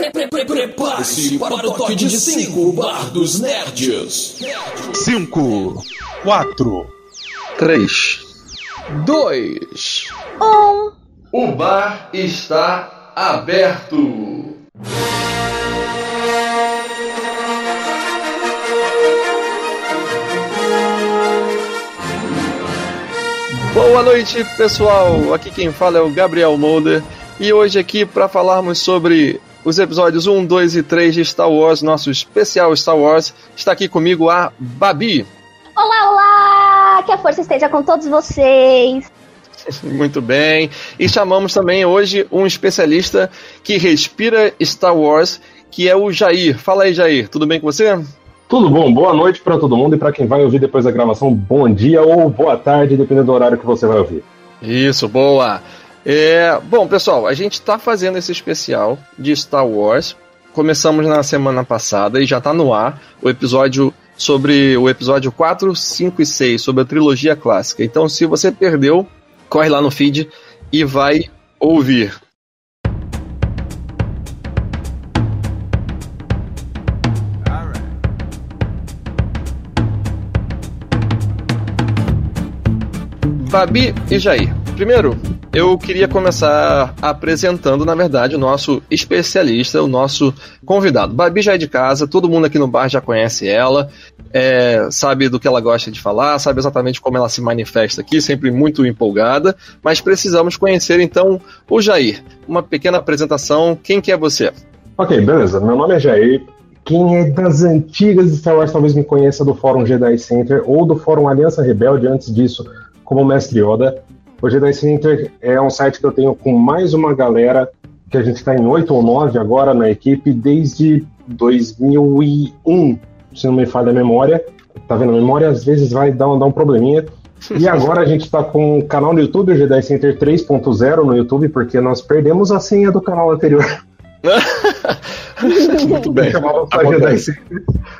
Prepare-se para o toque de 5 Bar dos Nerds. 5, 4, 3, 2, 1. O bar está aberto. Boa noite, pessoal. Aqui quem fala é o Gabriel Molder e hoje aqui para falarmos sobre os episódios 1, 2 e 3 de Star Wars, nosso especial Star Wars, está aqui comigo a Babi. Olá, olá! Que a força esteja com todos vocês. Muito bem. E chamamos também hoje um especialista que respira Star Wars, que é o Jair. Fala aí, Jair. Tudo bem com você? Tudo bom, boa noite para todo mundo e para quem vai ouvir depois da gravação, bom dia ou boa tarde, dependendo do horário que você vai ouvir. Isso, boa. É, bom, pessoal, a gente está fazendo esse especial de Star Wars. Começamos na semana passada e já está no ar o episódio sobre o episódio 4, 5 e 6, sobre a trilogia clássica. Então, se você perdeu, corre lá no feed e vai ouvir. Babi e Jair. Primeiro, eu queria começar apresentando, na verdade, o nosso especialista, o nosso convidado. Babi já é de casa, todo mundo aqui no bar já conhece ela, é, sabe do que ela gosta de falar, sabe exatamente como ela se manifesta aqui, sempre muito empolgada, mas precisamos conhecer então o Jair. Uma pequena apresentação, quem que é você? Ok, beleza. Meu nome é Jair. Quem é das antigas de Star Wars talvez me conheça do Fórum Jedi Center ou do Fórum Aliança Rebelde, antes disso, como Mestre Yoda. O Jedi Center é um site que eu tenho com mais uma galera, que a gente está em oito ou nove agora na equipe, desde 2001, se não me falha a memória. Tá vendo? A memória às vezes vai dar um, dar um probleminha. E agora a gente está com o canal no YouTube, o Jedi Center 3.0 no YouTube, porque nós perdemos a senha do canal anterior. Muito bem. Acontece.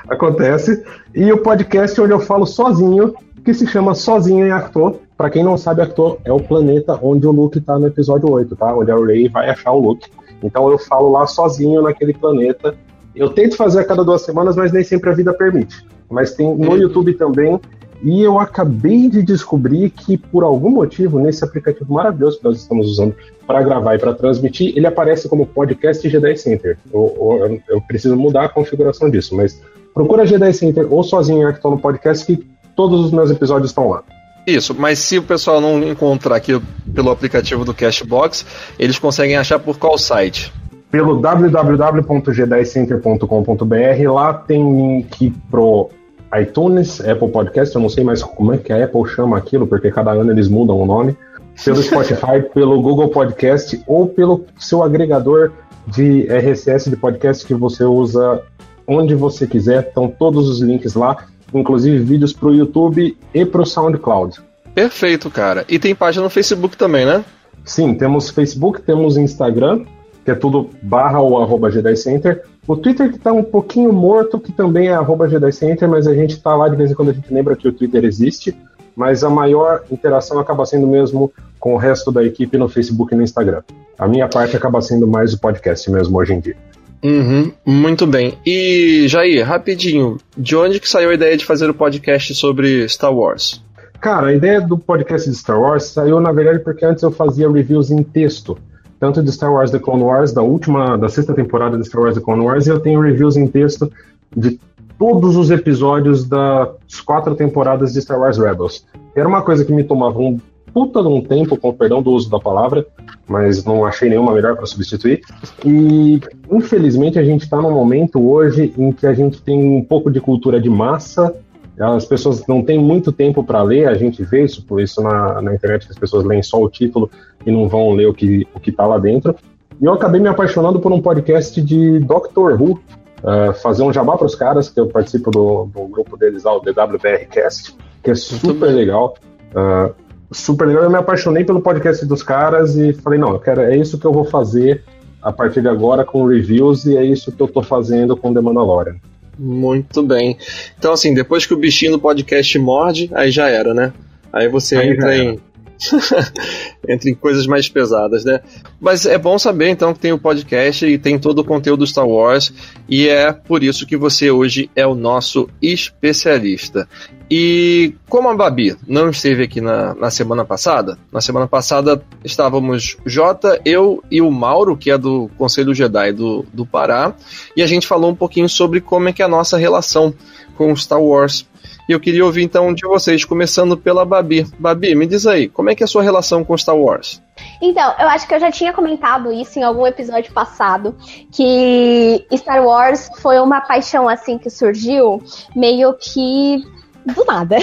Acontece. E o podcast onde eu falo sozinho, que se chama Sozinho em Actor. Para quem não sabe, Actor é o planeta onde o Luke tá no episódio 8, tá? Onde a Rey vai achar o Luke. Então eu falo lá sozinho naquele planeta. Eu tento fazer a cada duas semanas, mas nem sempre a vida permite. Mas tem no YouTube também. E eu acabei de descobrir que, por algum motivo, nesse aplicativo maravilhoso que nós estamos usando para gravar e para transmitir, ele aparece como podcast Jedi Center. Eu, eu, eu, preciso mudar a configuração disso, mas procura Jedi Center ou sozinho em Acton no podcast que todos os meus episódios estão lá. Isso, mas se o pessoal não encontrar aqui pelo aplicativo do Cashbox, eles conseguem achar por qual site? Pelo www.gedicenter.com.br, lá tem link pro iTunes, Apple Podcast, eu não sei mais como é que a Apple chama aquilo, porque cada ano eles mudam o nome. Pelo Spotify, pelo Google Podcast ou pelo seu agregador de RSS de podcast que você usa onde você quiser. Estão todos os links lá, inclusive vídeos para o YouTube e para o SoundCloud. Perfeito, cara. E tem página no Facebook também, né? Sim, temos Facebook, temos Instagram, que é tudo barra ou arroba Jedi Center. O Twitter que tá um pouquinho morto, que também é arroba Jedi Center, mas a gente tá lá de vez em quando a gente lembra que o Twitter existe. Mas a maior interação acaba sendo mesmo com o resto da equipe no Facebook e no Instagram. A minha parte acaba sendo mais o podcast mesmo hoje em dia. Uhum, muito bem. E, Jair, rapidinho, de onde que saiu a ideia de fazer o podcast sobre Star Wars? Cara, a ideia do podcast de Star Wars saiu, na verdade, porque antes eu fazia reviews em texto tanto de Star Wars The Clone Wars, da última, da sexta temporada de Star Wars The Clone Wars, e eu tenho reviews em texto de todos os episódios das quatro temporadas de Star Wars Rebels. Era uma coisa que me tomava um puta de um tempo, com perdão do uso da palavra, mas não achei nenhuma melhor para substituir. E infelizmente a gente está num momento hoje em que a gente tem um pouco de cultura de massa as pessoas não têm muito tempo para ler, a gente vê isso, por isso na, na internet que as pessoas leem só o título e não vão ler o que o está lá dentro. E eu acabei me apaixonando por um podcast de Doctor Who, uh, fazer um jabá para os caras, que eu participo do, do grupo deles lá, o DWBRcast, que é super legal. Uh, super legal, eu me apaixonei pelo podcast dos caras e falei, não, eu quero, é isso que eu vou fazer a partir de agora com reviews e é isso que eu estou fazendo com The Mandalorian. Muito bem. Então, assim, depois que o bichinho do podcast morde, aí já era, né? Aí você aí entra em Entre coisas mais pesadas, né? Mas é bom saber então que tem o podcast e tem todo o conteúdo do Star Wars, e é por isso que você hoje é o nosso especialista. E como a Babi não esteve aqui na, na semana passada, na semana passada estávamos Jota, eu e o Mauro, que é do Conselho Jedi do, do Pará, e a gente falou um pouquinho sobre como é que é a nossa relação com Star Wars. E eu queria ouvir então de vocês, começando pela Babi. Babi, me diz aí, como é que é a sua relação com Star Wars? Então, eu acho que eu já tinha comentado isso em algum episódio passado, que Star Wars foi uma paixão assim que surgiu meio que do nada.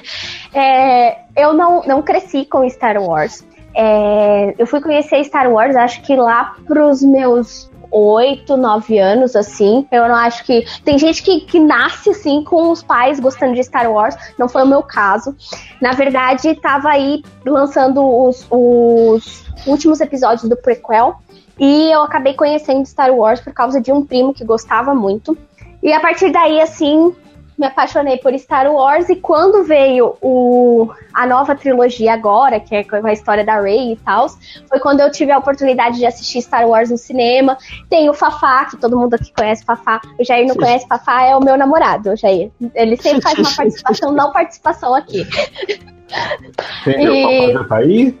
é, eu não, não cresci com Star Wars. É, eu fui conhecer Star Wars, acho que lá pros meus 8, 9 anos, assim. Eu não acho que. Tem gente que, que nasce, assim, com os pais gostando de Star Wars. Não foi o meu caso. Na verdade, tava aí lançando os, os últimos episódios do prequel. E eu acabei conhecendo Star Wars por causa de um primo que gostava muito. E a partir daí, assim, me apaixonei por Star Wars e quando veio o, a nova trilogia agora, que é com a história da Rey e tal, foi quando eu tive a oportunidade de assistir Star Wars no cinema. Tem o Fafá, que todo mundo aqui conhece Fafá. O Jair não conhece Fafá, é o meu namorado, o Jair. Ele sempre faz uma participação, não participação aqui. Tem, e... O Fafá já tá aí?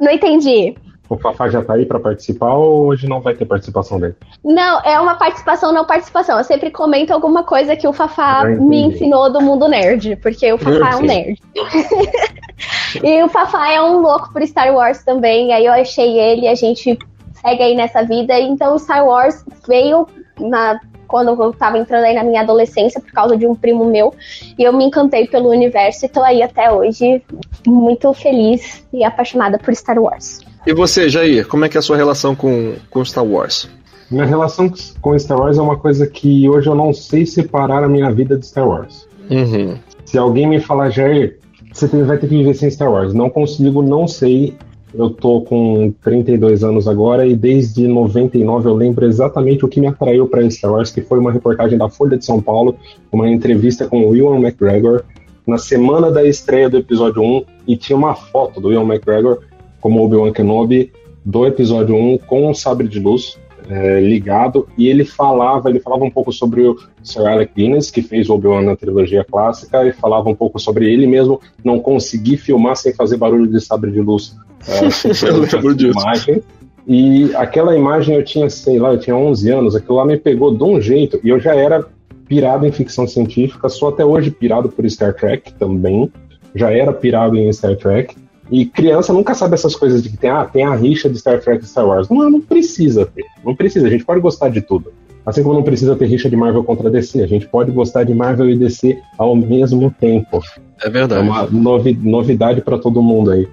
Não entendi. O Fafá já tá aí para participar ou hoje não vai ter participação dele? Não, é uma participação, não participação. Eu sempre comento alguma coisa que o Fafá me ensinou do mundo nerd, porque o Fafá é um nerd. e o Fafá é um louco por Star Wars também, aí eu achei ele, a gente segue aí nessa vida. Então, Star Wars veio na quando eu tava entrando aí na minha adolescência por causa de um primo meu. E eu me encantei pelo universo e tô aí até hoje muito feliz e apaixonada por Star Wars. E você, Jair, como é que é a sua relação com, com Star Wars? Minha relação com Star Wars é uma coisa que hoje eu não sei separar a minha vida de Star Wars. Uhum. Se alguém me falar, Jair, você vai ter que viver sem Star Wars. Não consigo, não sei. Eu tô com 32 anos agora e desde 99 eu lembro exatamente o que me atraiu para Star Wars, que foi uma reportagem da Folha de São Paulo, uma entrevista com o Ewan McGregor na semana da estreia do episódio 1 e tinha uma foto do Ewan McGregor como Obi-Wan Kenobi do episódio 1 com o sabre de luz é, ligado e ele falava, ele falava um pouco sobre o Sir Alec Guinness, que fez o Obi-Wan na trilogia clássica, e falava um pouco sobre ele mesmo não conseguir filmar sem fazer barulho de sabre de luz. É, eu imagem. E aquela imagem eu tinha, sei lá, eu tinha 11 anos, aquilo lá me pegou de um jeito, e eu já era pirado em ficção científica, sou até hoje pirado por Star Trek também, já era pirado em Star Trek, e criança nunca sabe essas coisas de que tem, ah, tem a rixa de Star Trek e Star Wars. Não, não precisa ter. Não precisa. A gente pode gostar de tudo. Assim como não precisa ter rixa de Marvel contra DC. A gente pode gostar de Marvel e DC ao mesmo tempo. É verdade. É uma novi novidade para todo mundo aí.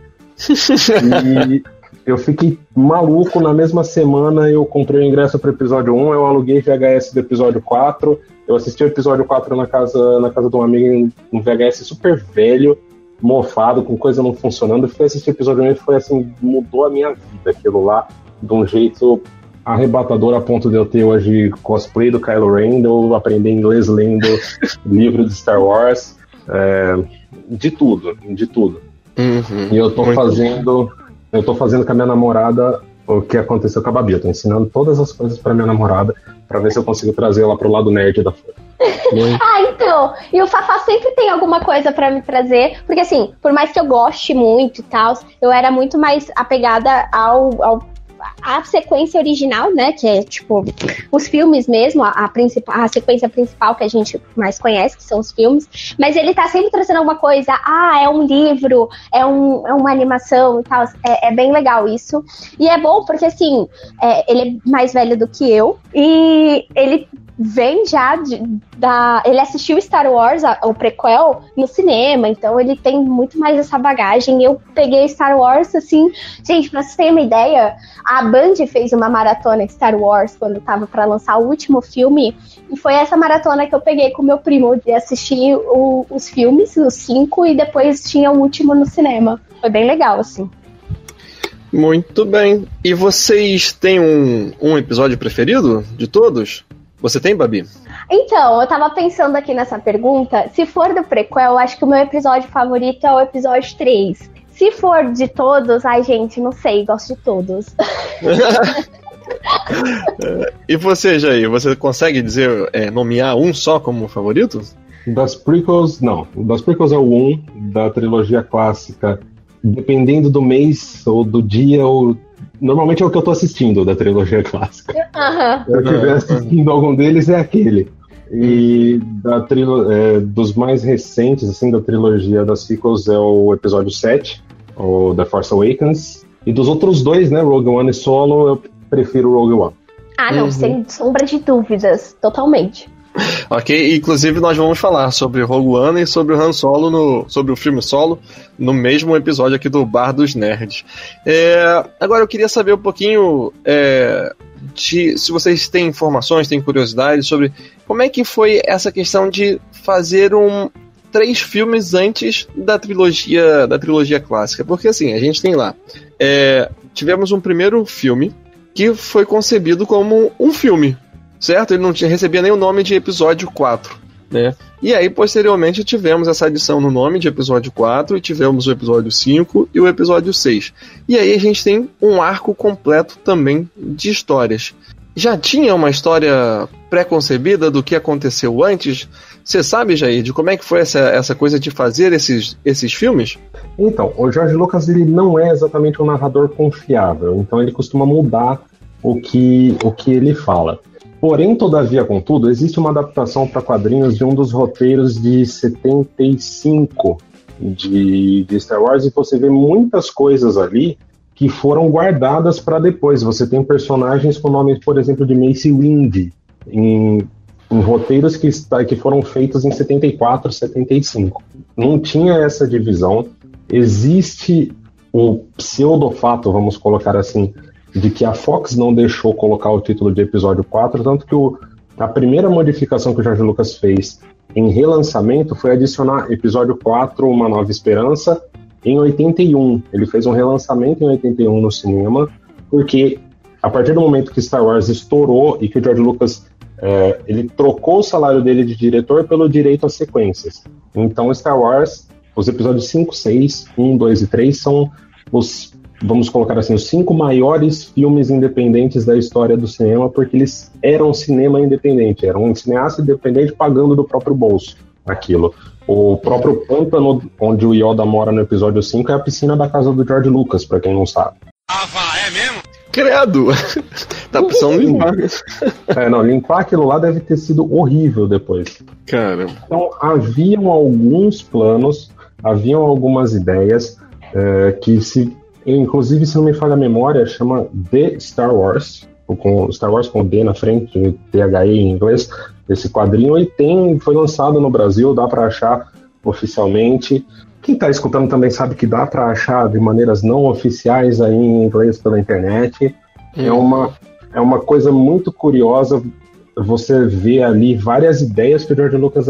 e eu fiquei maluco. Na mesma semana eu comprei o ingresso para o episódio 1, eu aluguei VHS do episódio 4. Eu assisti o episódio 4 na casa, na casa de um amigo, um VHS super velho mofado, com coisa não funcionando. Eu o episódio 1 foi assim, mudou a minha vida aquilo lá de um jeito arrebatador a ponto de eu ter hoje cosplay do Kylo Ren, de eu aprender inglês lendo livro de Star Wars, é, de tudo, de tudo. Uhum, e eu tô fazendo, eu tô fazendo com a minha namorada o que aconteceu com a Babi. Eu tô ensinando todas as coisas para minha namorada para ver se eu consigo trazer ela pro lado nerd da Folha. ah, então. E o Fafá sempre tem alguma coisa para me trazer. Porque, assim, por mais que eu goste muito e tal, eu era muito mais apegada ao, ao a sequência original, né? Que é tipo os filmes mesmo, a, a, a sequência principal que a gente mais conhece, que são os filmes. Mas ele tá sempre trazendo alguma coisa. Ah, é um livro, é, um, é uma animação e tal. É, é bem legal isso. E é bom porque assim, é, ele é mais velho do que eu. E ele vem já de, da. Ele assistiu Star Wars, a, o prequel, no cinema, então ele tem muito mais essa bagagem. Eu peguei Star Wars assim. Gente, pra vocês terem uma ideia, a Band fez uma maratona Star Wars quando tava para lançar o último filme. E foi essa maratona que eu peguei com meu primo de assistir o, os filmes, os cinco, e depois tinha o último no cinema. Foi bem legal, assim. Muito bem. E vocês têm um, um episódio preferido de todos? Você tem, Babi? Então, eu tava pensando aqui nessa pergunta. Se for do prequel, eu acho que o meu episódio favorito é o episódio 3. Se for de todos, ai, gente, não sei, gosto de todos. e você, Jair, você consegue dizer, é, nomear um só como favorito? Das prequels, não. Das prequels é o 1, um, da trilogia clássica, dependendo do mês ou do dia, ou normalmente é o que eu tô assistindo da trilogia clássica. Se eu estiver assistindo algum deles, é aquele. E da trilo é, dos mais recentes, assim, da trilogia das sequels é o episódio 7, o The Force Awakens. E dos outros dois, né, Rogue One e Solo, eu prefiro Rogue One. Ah, não, uhum. sem sombra de dúvidas, totalmente. Ok, inclusive nós vamos falar sobre Rogue One e sobre o Han Solo, no, sobre o filme Solo, no mesmo episódio aqui do Bar dos Nerds. É, agora eu queria saber um pouquinho é, de, se vocês têm informações, têm curiosidades sobre como é que foi essa questão de fazer um três filmes antes da trilogia da trilogia clássica, porque assim a gente tem lá é, tivemos um primeiro filme que foi concebido como um filme, certo? Ele não tinha, recebia nem o nome de episódio 4, né? E aí, posteriormente, tivemos essa adição no nome de episódio 4 e tivemos o episódio 5 e o episódio 6. E aí a gente tem um arco completo também de histórias. Já tinha uma história pré-concebida do que aconteceu antes? Você sabe, Jair, de como é que foi essa, essa coisa de fazer esses, esses filmes? Então, o George Lucas ele não é exatamente um narrador confiável, então ele costuma mudar o que, o que ele fala. Porém, todavia, contudo, existe uma adaptação para quadrinhos de um dos roteiros de 75 de, de Star Wars e você vê muitas coisas ali que foram guardadas para depois. Você tem personagens com nomes, por exemplo, de Mace Windu em, em roteiros que, que foram feitos em 74, 75. Não tinha essa divisão. Existe o pseudofato, vamos colocar assim, de que a Fox não deixou colocar o título de episódio 4, tanto que o, a primeira modificação que o Jorge Lucas fez em relançamento foi adicionar episódio 4, Uma Nova Esperança, em 81. Ele fez um relançamento em 81 no cinema, porque a partir do momento que Star Wars estourou e que o George Lucas é, ele trocou o salário dele de diretor pelo direito às sequências. Então, Star Wars, os episódios 5, 6, 1, 2 e 3 são os vamos colocar assim, os cinco maiores filmes independentes da história do cinema, porque eles eram cinema independente, eram um cineasta independente pagando do próprio bolso aquilo. O próprio pântano onde o Yoda mora no episódio 5 é a piscina da casa do George Lucas, para quem não sabe. Ah, vá, é mesmo? Credo! tá precisando limpar. é, não, limpar aquilo lá deve ter sido horrível depois. Cara. Então, haviam alguns planos, haviam algumas ideias é, que se Inclusive, se não me falha a memória, chama The Star Wars, com Star Wars com D na frente, THE em inglês, esse quadrinho, e tem, foi lançado no Brasil, dá para achar oficialmente. Quem está escutando também sabe que dá para achar de maneiras não oficiais aí em inglês pela internet. É, uhum. uma, é uma coisa muito curiosa você ver ali várias ideias que o George Lucas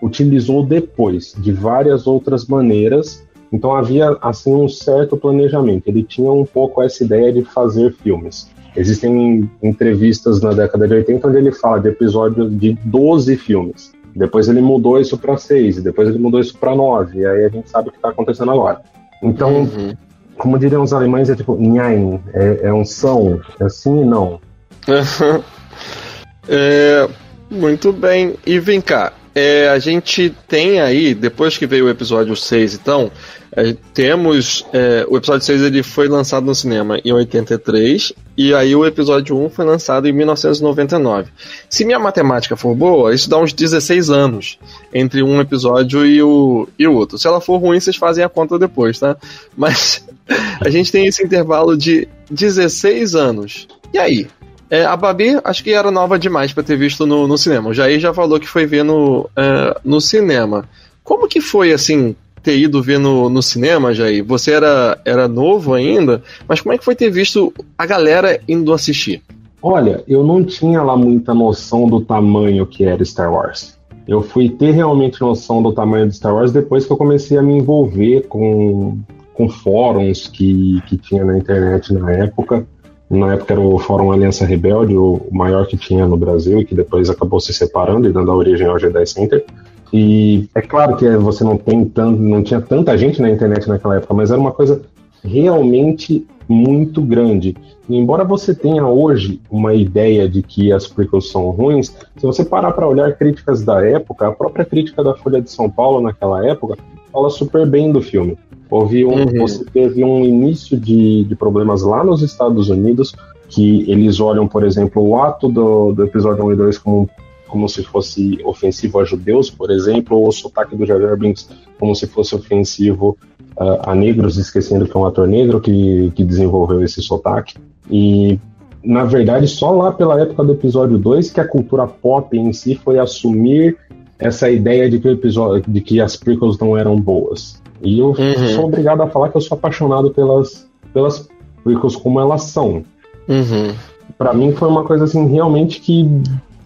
utilizou depois, de várias outras maneiras, então havia assim um certo planejamento. Ele tinha um pouco essa ideia de fazer filmes. Existem entrevistas na década de 80 onde ele fala de episódios de 12 filmes. Depois ele mudou isso para 6, depois ele mudou isso para 9, e aí a gente sabe o que está acontecendo agora. Então, uhum. como diriam os alemães, é tipo, nein, é, é um são, é sim e não. é, muito bem. E vem cá, é, a gente tem aí, depois que veio o episódio 6, então, é, temos. É, o episódio 6 ele foi lançado no cinema em 83, e aí o episódio 1 foi lançado em 1999. Se minha matemática for boa, isso dá uns 16 anos entre um episódio e o, e o outro. Se ela for ruim, vocês fazem a conta depois, tá? Mas a gente tem esse intervalo de 16 anos. E aí? É, a Babi, acho que era nova demais para ter visto no, no, cinema. O Jair já falou que foi ver no, é, no cinema. Como que foi, assim, ter ido ver no, no cinema, Jair? Você era, era novo ainda, mas como é que foi ter visto a galera indo assistir? Olha, eu não tinha lá muita noção do tamanho que era Star Wars. Eu fui ter realmente noção do tamanho de Star Wars depois que eu comecei a me envolver com, com fóruns que, que tinha na internet na época. Na época era o Fórum Aliança Rebelde, o maior que tinha no Brasil e que depois acabou se separando e dando a origem ao Jedi Center. E é claro que você não tem tanto, não tinha tanta gente na internet naquela época, mas era uma coisa realmente muito grande. E embora você tenha hoje uma ideia de que as prequels são ruins, se você parar para olhar críticas da época, a própria crítica da Folha de São Paulo naquela época fala super bem do filme. Houve um, uhum. Você teve um início de, de problemas lá nos Estados Unidos, que eles olham, por exemplo, o ato do, do episódio 1 e 2 como como se fosse ofensivo a judeus, por exemplo, ou o sotaque do Jar Jar Binks como se fosse ofensivo uh, a negros, esquecendo que é um ator negro que, que desenvolveu esse sotaque. E, na verdade, só lá pela época do episódio 2 que a cultura pop em si foi assumir essa ideia de que, o episódio, de que as prequels não eram boas. E eu uhum. sou obrigado a falar que eu sou apaixonado pelas, pelas prequels como elas são. Uhum. Para mim foi uma coisa assim realmente que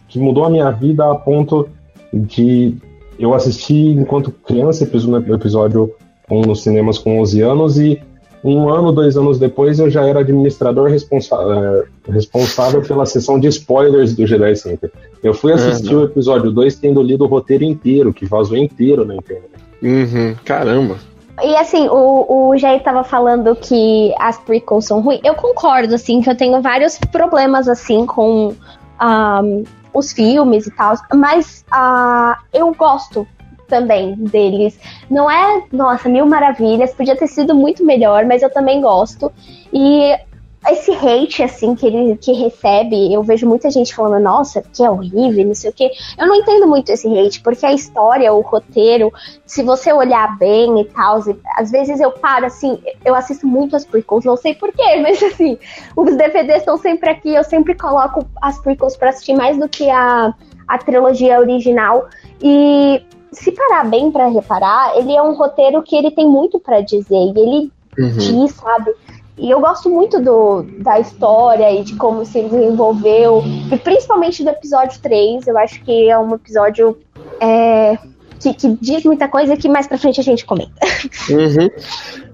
que mudou a minha vida a ponto de eu assistir enquanto criança o episódio 1 nos cinemas com 11 anos e um ano, dois anos depois eu já era administrador responsa é, responsável pela sessão de spoilers do Jedi Center. Eu fui assistir uhum. o episódio 2 tendo lido o roteiro inteiro, que vazou inteiro na internet. Uhum. Caramba. E assim, o, o Jair tava falando que as prequels são ruins. Eu concordo, assim, que eu tenho vários problemas, assim, com um, os filmes e tal, mas uh, eu gosto também deles. Não é, nossa, mil maravilhas, podia ter sido muito melhor, mas eu também gosto. E esse hate, assim, que ele que recebe, eu vejo muita gente falando, nossa, que é horrível, não sei o quê. Eu não entendo muito esse hate, porque a história, o roteiro, se você olhar bem e tal, às vezes eu paro, assim, eu assisto muito as prequels, não sei porquê, mas assim, os DVDs estão sempre aqui, eu sempre coloco as prequels pra assistir mais do que a, a trilogia original. E se parar bem para reparar, ele é um roteiro que ele tem muito para dizer, e ele uhum. diz, sabe? E eu gosto muito do, da história e de como se desenvolveu, e principalmente do episódio 3. Eu acho que é um episódio é, que, que, diz muita coisa que mais pra frente a gente comenta. Uhum.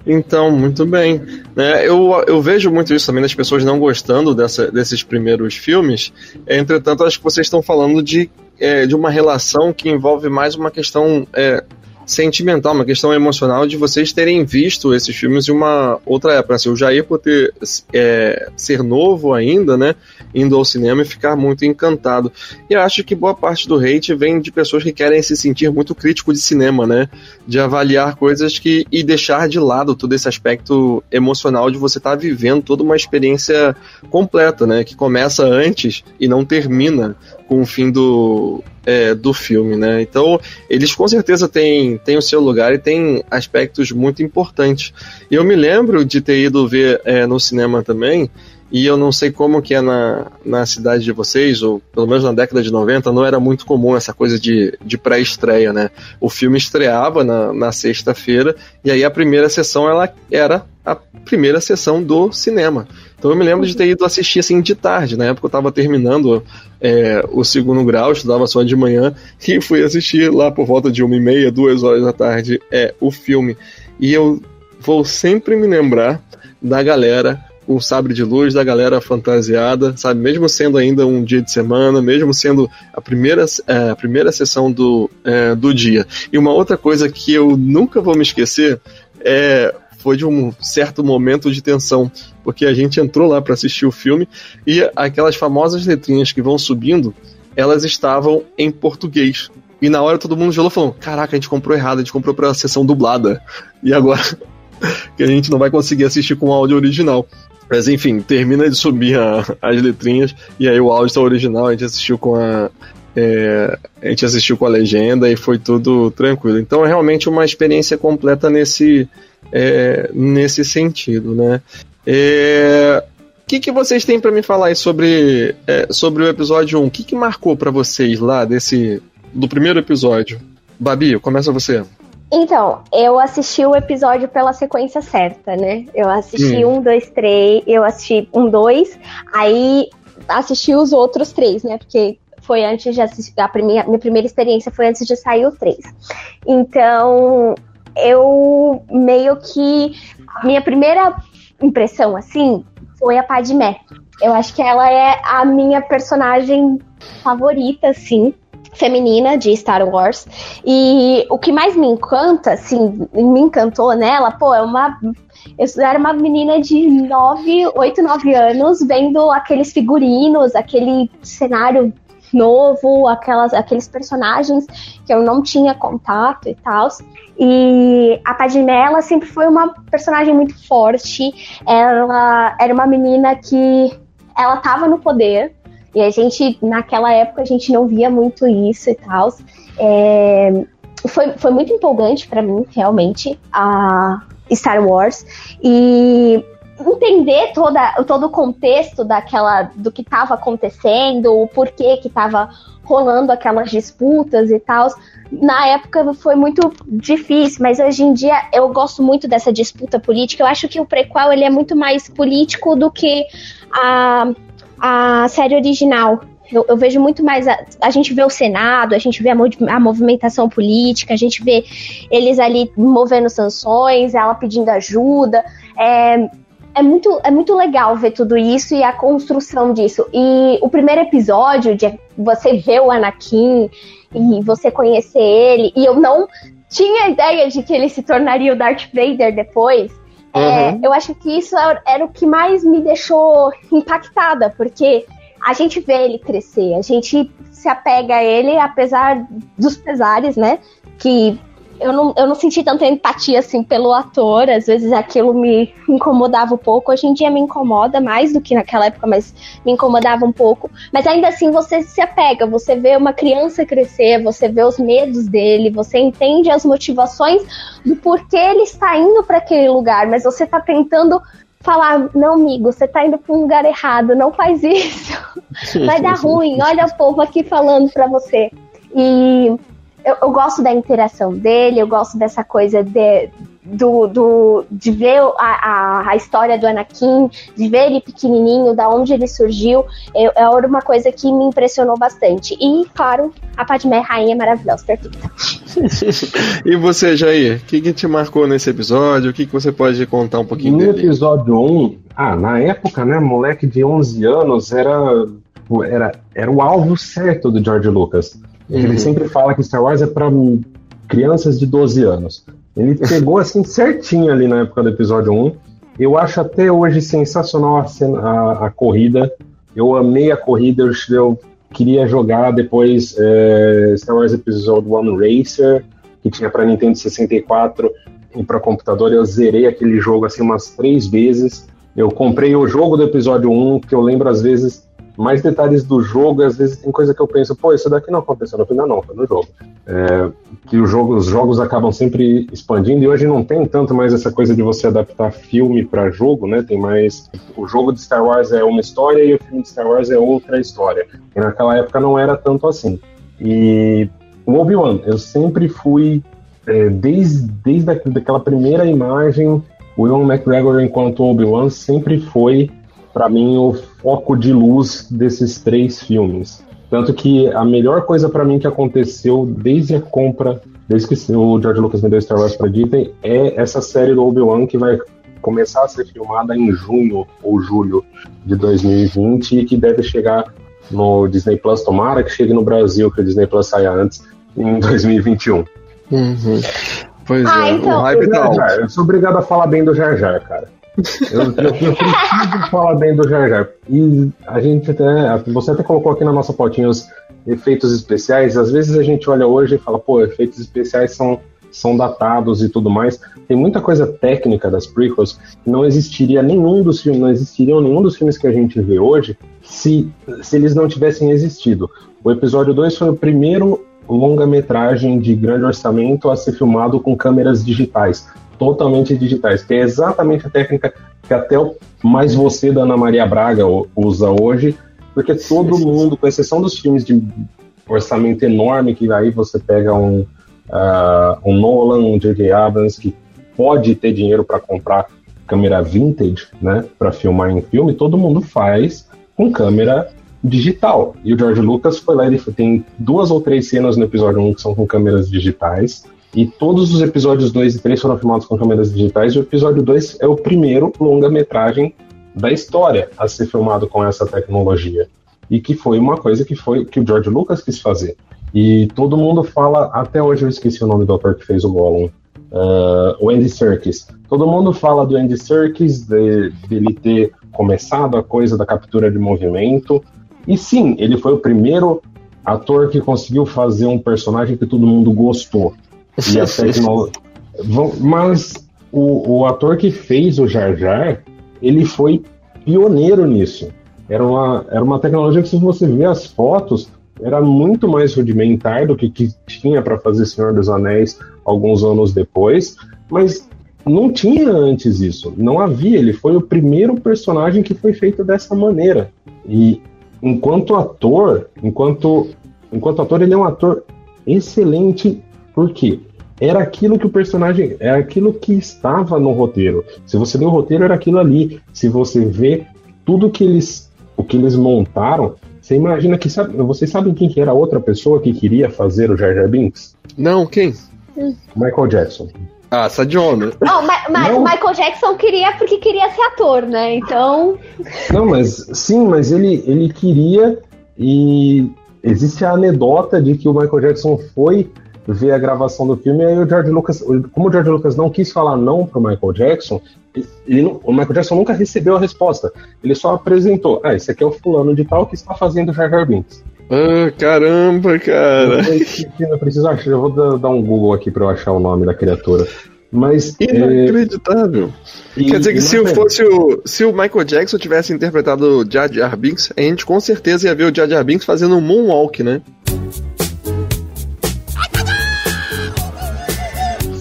Então, muito bem. É, eu, eu vejo muito isso também das pessoas não gostando dessa, desses primeiros filmes. Entretanto, acho que vocês estão falando de, é, de uma relação que envolve mais uma questão é, sentimental, uma questão emocional de vocês terem visto esses filmes em uma outra época. Assim, o Jair, por ter, é, ser novo ainda, né, indo ao cinema e ficar muito encantado. E eu acho que boa parte do hate vem de pessoas que querem se sentir muito crítico de cinema, né, de avaliar coisas que e deixar de lado todo esse aspecto emocional de você estar tá vivendo toda uma experiência completa, né, que começa antes e não termina com o fim do, é, do filme, né? Então, eles com certeza têm, têm o seu lugar e têm aspectos muito importantes. Eu me lembro de ter ido ver é, no cinema também, e eu não sei como que é na, na cidade de vocês, ou pelo menos na década de 90, não era muito comum essa coisa de, de pré-estreia, né? O filme estreava na, na sexta-feira, e aí a primeira sessão ela era a primeira sessão do cinema. Então eu me lembro de ter ido assistir assim de tarde. Na época eu estava terminando é, o segundo grau, estudava só de manhã, e fui assistir lá por volta de uma e meia, duas horas da tarde, é, o filme. E eu vou sempre me lembrar da galera com sabre de luz, da galera fantasiada, sabe? Mesmo sendo ainda um dia de semana, mesmo sendo a primeira, é, a primeira sessão do, é, do dia. E uma outra coisa que eu nunca vou me esquecer é foi de um certo momento de tensão, porque a gente entrou lá para assistir o filme e aquelas famosas letrinhas que vão subindo, elas estavam em português. E na hora todo mundo gelou falou: Caraca, a gente comprou errado, a gente comprou pra sessão dublada. E agora que a gente não vai conseguir assistir com o áudio original. Mas enfim, termina de subir a, as letrinhas e aí o áudio está original, a gente assistiu com a. É, a gente assistiu com a legenda e foi tudo tranquilo. Então é realmente uma experiência completa nesse, é, nesse sentido, né? É, o que, que vocês têm para me falar aí sobre, é, sobre o episódio 1? O que, que marcou para vocês lá desse do primeiro episódio? Babi, começa você. Então, eu assisti o episódio pela sequência certa, né? Eu assisti hum. um, dois, três, eu assisti um, dois, aí assisti os outros três, né? Porque foi antes de assistir, a primeira, minha primeira experiência foi antes de sair o três. Então, eu meio que. Minha primeira impressão, assim, foi a Padmé. Eu acho que ela é a minha personagem favorita, assim. Feminina de Star Wars. E o que mais me encanta, assim, me encantou nela, pô, é uma. Eu era uma menina de 9, 8, 9 anos, vendo aqueles figurinos, aquele cenário novo, aquelas, aqueles personagens que eu não tinha contato e tal. E a Padmé, sempre foi uma personagem muito forte. Ela era uma menina que ela tava no poder. E a gente, naquela época, a gente não via muito isso e tal. É, foi, foi muito empolgante para mim, realmente, a Star Wars. E entender toda, todo o contexto daquela do que estava acontecendo, o porquê que estava rolando aquelas disputas e tal. Na época foi muito difícil, mas hoje em dia eu gosto muito dessa disputa política. Eu acho que o prequel ele é muito mais político do que a, a série original. Eu, eu, vejo muito mais. A, a, gente vê o Senado, a gente vê a, a, movimentação política, a gente vê eles ali movendo sanções, ela pedindo ajuda. É, é muito, é muito legal ver tudo isso e a construção disso. E o primeiro episódio, de você ver o Anakin e você conhecer ele, e eu não tinha ideia de que ele se tornaria o Darth Vader depois. É, uhum. É, eu acho que isso era o que mais me deixou impactada, porque a gente vê ele crescer, a gente se apega a ele, apesar dos pesares, né? Que eu não, eu não senti tanta empatia assim pelo ator, às vezes aquilo me incomodava um pouco. Hoje em dia me incomoda mais do que naquela época, mas me incomodava um pouco. Mas ainda assim você se apega, você vê uma criança crescer, você vê os medos dele, você entende as motivações do porquê ele está indo para aquele lugar, mas você está tentando falar, não, amigo, você tá indo para um lugar errado, não faz isso. Vai dar ruim. Olha o povo aqui falando para você. E eu, eu, gosto da interação dele, eu gosto dessa coisa de, do, do, de ver a, a, a, história do Anakin, de ver ele pequenininho, da onde ele surgiu, é, é uma coisa que me impressionou bastante. E, claro, a Padmé rainha maravilhosa, perfeita. e você, Jair, o que, que, te marcou nesse episódio? O que, que você pode contar um pouquinho no dele? No episódio 1, ah, na época, né, moleque de 11 anos era, era, era o alvo certo do George Lucas. Uhum. Ele sempre fala que Star Wars é para crianças de 12 anos. Ele pegou assim certinho ali na época do episódio 1. Eu acho até hoje sensacional a, cena, a, a corrida. Eu amei a corrida, eu, eu queria jogar depois é, Star Wars Episode 1 Racer, que tinha para Nintendo 64 e para computador. Eu zerei aquele jogo assim umas três vezes. Eu comprei o jogo do episódio 1, que eu lembro às vezes mais detalhes do jogo, às vezes tem coisa que eu penso, pô, isso daqui não aconteceu no final, não, foi no jogo. É, que o jogo, os jogos acabam sempre expandindo, e hoje não tem tanto mais essa coisa de você adaptar filme para jogo, né? Tem mais. O jogo de Star Wars é uma história e o filme de Star Wars é outra história. E naquela época não era tanto assim. E o Obi-Wan, eu sempre fui, é, desde, desde aquela primeira imagem, o Ian McGregor enquanto Obi-Wan sempre foi para mim, o foco de luz desses três filmes. Tanto que a melhor coisa para mim que aconteceu desde a compra, desde que o George Lucas me deu Star Wars para Disney, é essa série do Obi-Wan que vai começar a ser filmada em junho ou julho de 2020 e que deve chegar no Disney Plus. Tomara que chegue no Brasil, que o Disney Plus saia antes, em 2021. Uhum. Pois ah, é, então, o hype tá Eu sou obrigado a falar bem do Jar Jar, cara. Eu, eu, eu, preciso falar bem do Jar Jar. E a gente até. Você até colocou aqui na nossa pautinha os efeitos especiais. Às vezes a gente olha hoje e fala, pô, efeitos especiais são, são datados e tudo mais. Tem muita coisa técnica das prequels que não existiria nenhum dos filmes, não existiriam nenhum dos filmes que a gente vê hoje se, se eles não tivessem existido. O episódio 2 foi o primeiro longa-metragem de grande orçamento a ser filmado com câmeras digitais totalmente digitais, que é exatamente a técnica que até o mais você da Ana Maria Braga usa hoje, porque todo mundo, com exceção dos filmes de orçamento enorme, que aí você pega um, uh, um Nolan, um J.J. Abrams, que pode ter dinheiro para comprar câmera vintage, né, para filmar em filme, todo mundo faz com câmera digital. E o George Lucas foi lá, ele tem duas ou três cenas no episódio 1 que são com câmeras digitais. E todos os episódios 2 e 3 foram filmados com câmeras digitais, e o episódio 2 é o primeiro longa-metragem da história a ser filmado com essa tecnologia. E que foi uma coisa que foi que o George Lucas quis fazer. E todo mundo fala, até hoje eu esqueci o nome do ator que fez o Gollum, uh, o Andy Serkis. Todo mundo fala do Andy Serkis, de, dele ter começado a coisa da captura de movimento. E sim, ele foi o primeiro ator que conseguiu fazer um personagem que todo mundo gostou. E a tecnologia. Mas o, o ator que fez o Jar Jar, ele foi pioneiro nisso. Era uma, era uma tecnologia que, se você ver as fotos, era muito mais rudimentar do que, que tinha para fazer Senhor dos Anéis alguns anos depois, mas não tinha antes isso, não havia. Ele foi o primeiro personagem que foi feito dessa maneira. E enquanto ator, enquanto, enquanto ator, ele é um ator excelente, porque era aquilo que o personagem, é aquilo que estava no roteiro. Se você lê o roteiro, era aquilo ali. Se você vê tudo que eles, o que eles montaram, você imagina que sabe, vocês sabem quem que era a outra pessoa que queria fazer o Jar Jar Binks? Não, quem? Michael Jackson. Ah, essa de onda. Oh, mas, mas Michael Jackson queria porque queria ser ator, né? Então. Não, mas sim, mas ele, ele queria e existe a anedota de que o Michael Jackson foi ver a gravação do filme e aí o George Lucas, como o George Lucas não quis falar não pro Michael Jackson, não, o Michael Jackson nunca recebeu a resposta. Ele só apresentou, ah, esse aqui é o fulano de tal que está fazendo Jar Jar Binks. Ah, caramba, cara. Eu, preciso achar, eu vou dar um Google aqui para eu achar o nome da criatura. Mas. Inacreditável. É... Quer dizer que se, fosse o, se o Michael Jackson tivesse interpretado o Jar Jar Binks, a gente com certeza ia ver o Jar Jar Binks fazendo um moonwalk, né?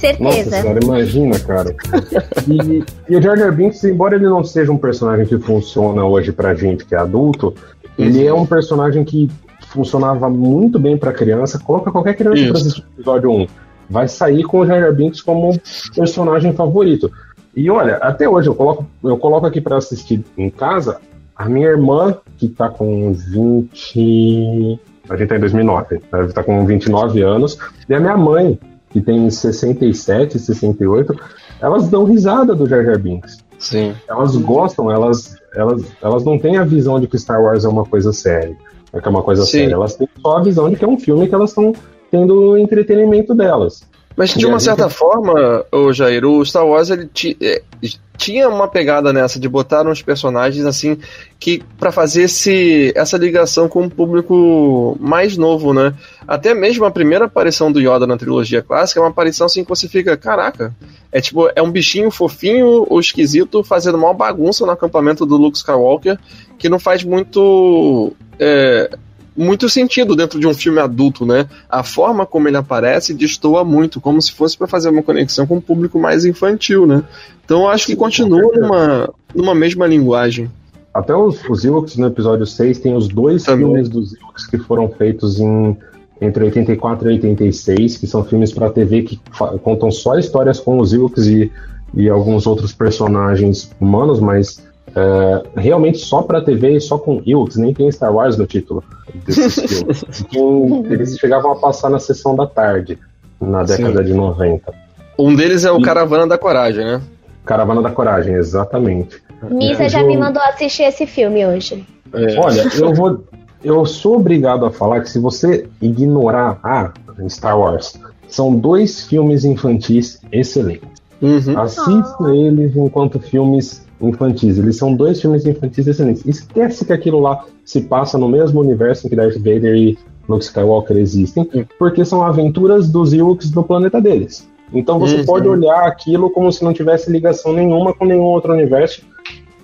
Certeza. Nossa senhora, imagina, cara. E, e o Jar Jar Binks, embora ele não seja um personagem que funciona hoje pra gente que é adulto, ele é um personagem que funcionava muito bem pra criança. Coloca qualquer criança Isso. pra assistir o episódio 1 vai sair com o Jar Jar Binks como personagem favorito. E olha, até hoje eu coloco, eu coloco aqui para assistir em casa a minha irmã, que tá com 20. A gente tá em 2009, deve estar tá com 29 anos, e a minha mãe, que tem 67, 68, elas dão risada do Jar Jar Binks. Sim. Elas gostam, elas, elas, elas não têm a visão de que Star Wars é uma coisa séria, é que é uma coisa Sim. séria. Elas têm só a visão de que é um filme que elas estão tendo o entretenimento delas. Mas de uma certa forma, o Jair, o Star Wars ele é, tinha uma pegada nessa de botar uns personagens assim que para fazer esse, essa ligação com o público mais novo, né? Até mesmo a primeira aparição do Yoda na trilogia clássica é uma aparição assim que você fica, caraca, é tipo, é um bichinho fofinho ou esquisito fazendo uma bagunça no acampamento do Luke Skywalker que não faz muito é, muito sentido dentro de um filme adulto, né? A forma como ele aparece destoa muito, como se fosse para fazer uma conexão com um público mais infantil, né? Então eu acho que continua numa, numa mesma linguagem. Até os, os Ewoks no episódio 6 tem os dois Também. filmes dos Ewoks que foram feitos em entre 84 e 86, que são filmes para TV que contam só histórias com os Ewoks e, e alguns outros personagens humanos, mas é, realmente só para TV e só com Ewoks, nem tem Star Wars no título desses filmes. Então, eles chegavam a passar na sessão da tarde, na década Sim. de 90. Um deles é o e... Caravana da Coragem, né? Caravana da Coragem, exatamente. Misa já me mandou assistir esse filme hoje. É. Olha, eu vou. Eu sou obrigado a falar que se você ignorar ah, Star Wars, são dois filmes infantis excelentes. Uhum. Assista oh. eles enquanto filmes infantis. Eles são dois filmes infantis excelentes. Esquece que aquilo lá se passa no mesmo universo em que Darth Vader e Luke Skywalker existem, porque são aventuras dos Ewoks do planeta deles. Então você uhum. pode olhar aquilo como se não tivesse ligação nenhuma com nenhum outro universo.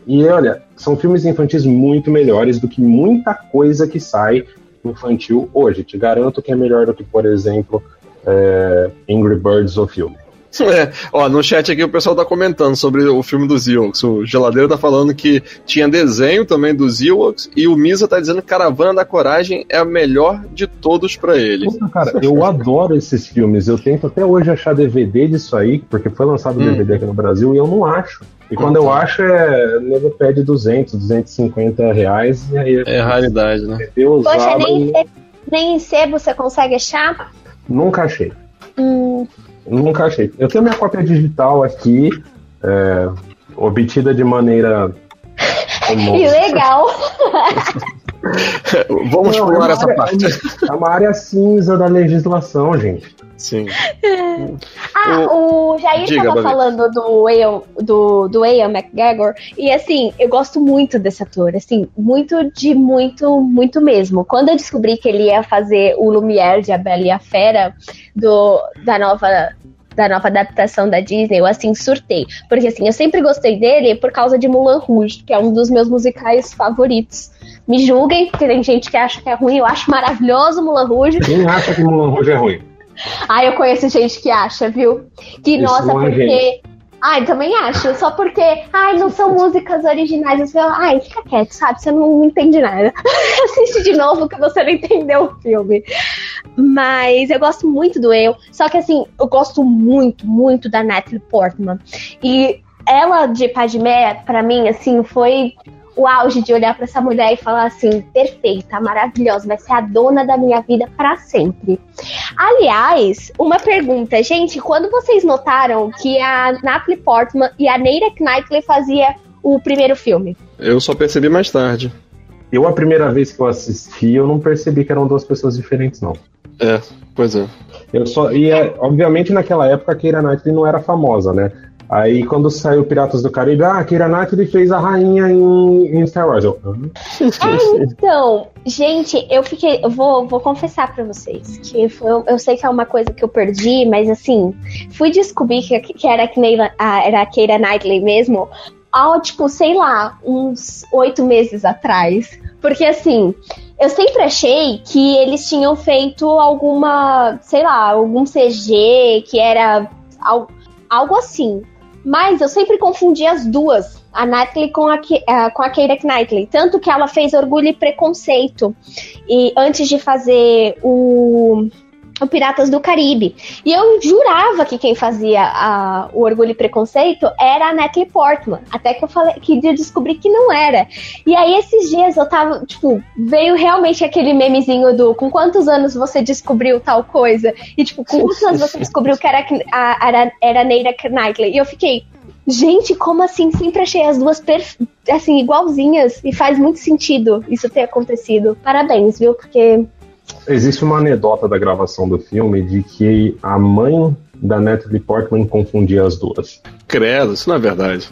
E olha, são filmes infantis muito melhores do que muita coisa que sai infantil hoje. Te garanto que é melhor do que, por exemplo, é, Angry Birds ou filme. É, ó, no chat aqui o pessoal tá comentando sobre o filme dos Ewoks. O Geladeiro tá falando que tinha desenho também dos Ewoks e o Misa tá dizendo que Caravana da Coragem é a melhor de todos para ele. Puta, cara, eu adoro esses filmes. Eu tento até hoje achar DVD disso aí, porque foi lançado hum. DVD aqui no Brasil e eu não acho. E quando eu acho, é nego pede 200, 250 reais e aí... É raridade, né? Poxa, nem, e... nem em sebo você consegue achar? Nunca achei. Hum... Nunca achei. Eu tenho minha cópia digital aqui, é, obtida de maneira. Ilegal! Vamos pular é essa área, parte. É uma área cinza da legislação, gente. Sim. ah, o, o Jair Diga, tava falando do Ian, do, do Ian McGregor, e assim, eu gosto muito desse ator, assim, muito de muito, muito mesmo. Quando eu descobri que ele ia fazer o Lumière de A Bela e a Fera, do, da nova da nova adaptação da Disney, eu assim surtei. Porque assim, eu sempre gostei dele por causa de Mulan Rouge, que é um dos meus musicais favoritos. Me julguem, porque tem gente que acha que é ruim, eu acho maravilhoso Mulan Rouge. Quem acha que Mulan Rouge é ruim? Ah, eu conheço gente que acha, viu? Que, Isso nossa, é porque. Gente. Ai, também acho. Só porque, ai, não são músicas originais. Você fala, ai, fica quieto, sabe? Você não entende nada. Assiste de novo que você não entendeu o filme. Mas eu gosto muito do Eu. Só que, assim, eu gosto muito, muito da Natalie Portman. E ela de Padmé, para mim, assim, foi o auge de olhar para essa mulher e falar assim: perfeita, maravilhosa, vai ser a dona da minha vida para sempre. Aliás, uma pergunta, gente, quando vocês notaram que a Natalie Portman e a Neira Knightley fazia o primeiro filme? Eu só percebi mais tarde. Eu, a primeira vez que eu assisti, eu não percebi que eram duas pessoas diferentes, não. É, pois é. Eu só, e, é, obviamente, naquela época a Keira Knightley não era famosa, né? Aí quando saiu Piratas do Caribe, ah, Keira Knightley fez a rainha em, em Star Wars. Eu, é, então, gente, eu fiquei, eu vou, vou confessar para vocês que foi, eu sei que é uma coisa que eu perdi, mas assim, fui descobrir que, que era, que era a Keira Knightley mesmo, ao tipo, sei lá, uns oito meses atrás. Porque assim, eu sempre achei que eles tinham feito alguma, sei lá, algum CG que era algo assim. Mas eu sempre confundi as duas, a Natalie com a, uh, com a Keira Knightley. Tanto que ela fez Orgulho e Preconceito. E antes de fazer o Piratas do Caribe. E eu jurava que quem fazia a, o Orgulho e Preconceito era a Natalie Portman. Até que eu falei que descobri que não era. E aí, esses dias eu tava, tipo, veio realmente aquele memezinho do com quantos anos você descobriu tal coisa? E, tipo, com quantos anos você descobriu que era, a, era, era Neira Knightley? E eu fiquei. Gente, como assim? Sempre achei as duas assim, igualzinhas. E faz muito sentido isso ter acontecido. Parabéns, viu? Porque Existe uma anedota da gravação do filme de que a mãe da Natalie Portman confundia as duas. Credo, isso não é verdade.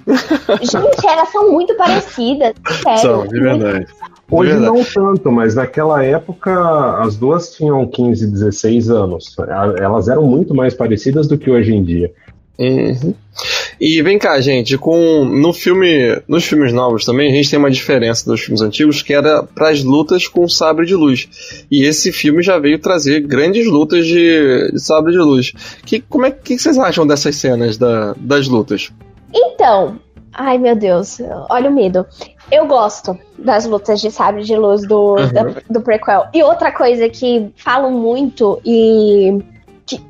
Gente, elas são muito parecidas. Sério. São, de verdade. Hoje de não tanto, mas naquela época as duas tinham 15, 16 anos. Elas eram muito mais parecidas do que hoje em dia. Uhum. E vem cá, gente, com no filme, nos filmes novos também a gente tem uma diferença dos filmes antigos que era para as lutas com sabre de luz. E esse filme já veio trazer grandes lutas de, de sabre de luz. Que como é que vocês acham dessas cenas da, das lutas? Então, ai meu Deus, olha o medo. Eu gosto das lutas de sabre de luz do, uhum. da, do prequel. E outra coisa que falam muito e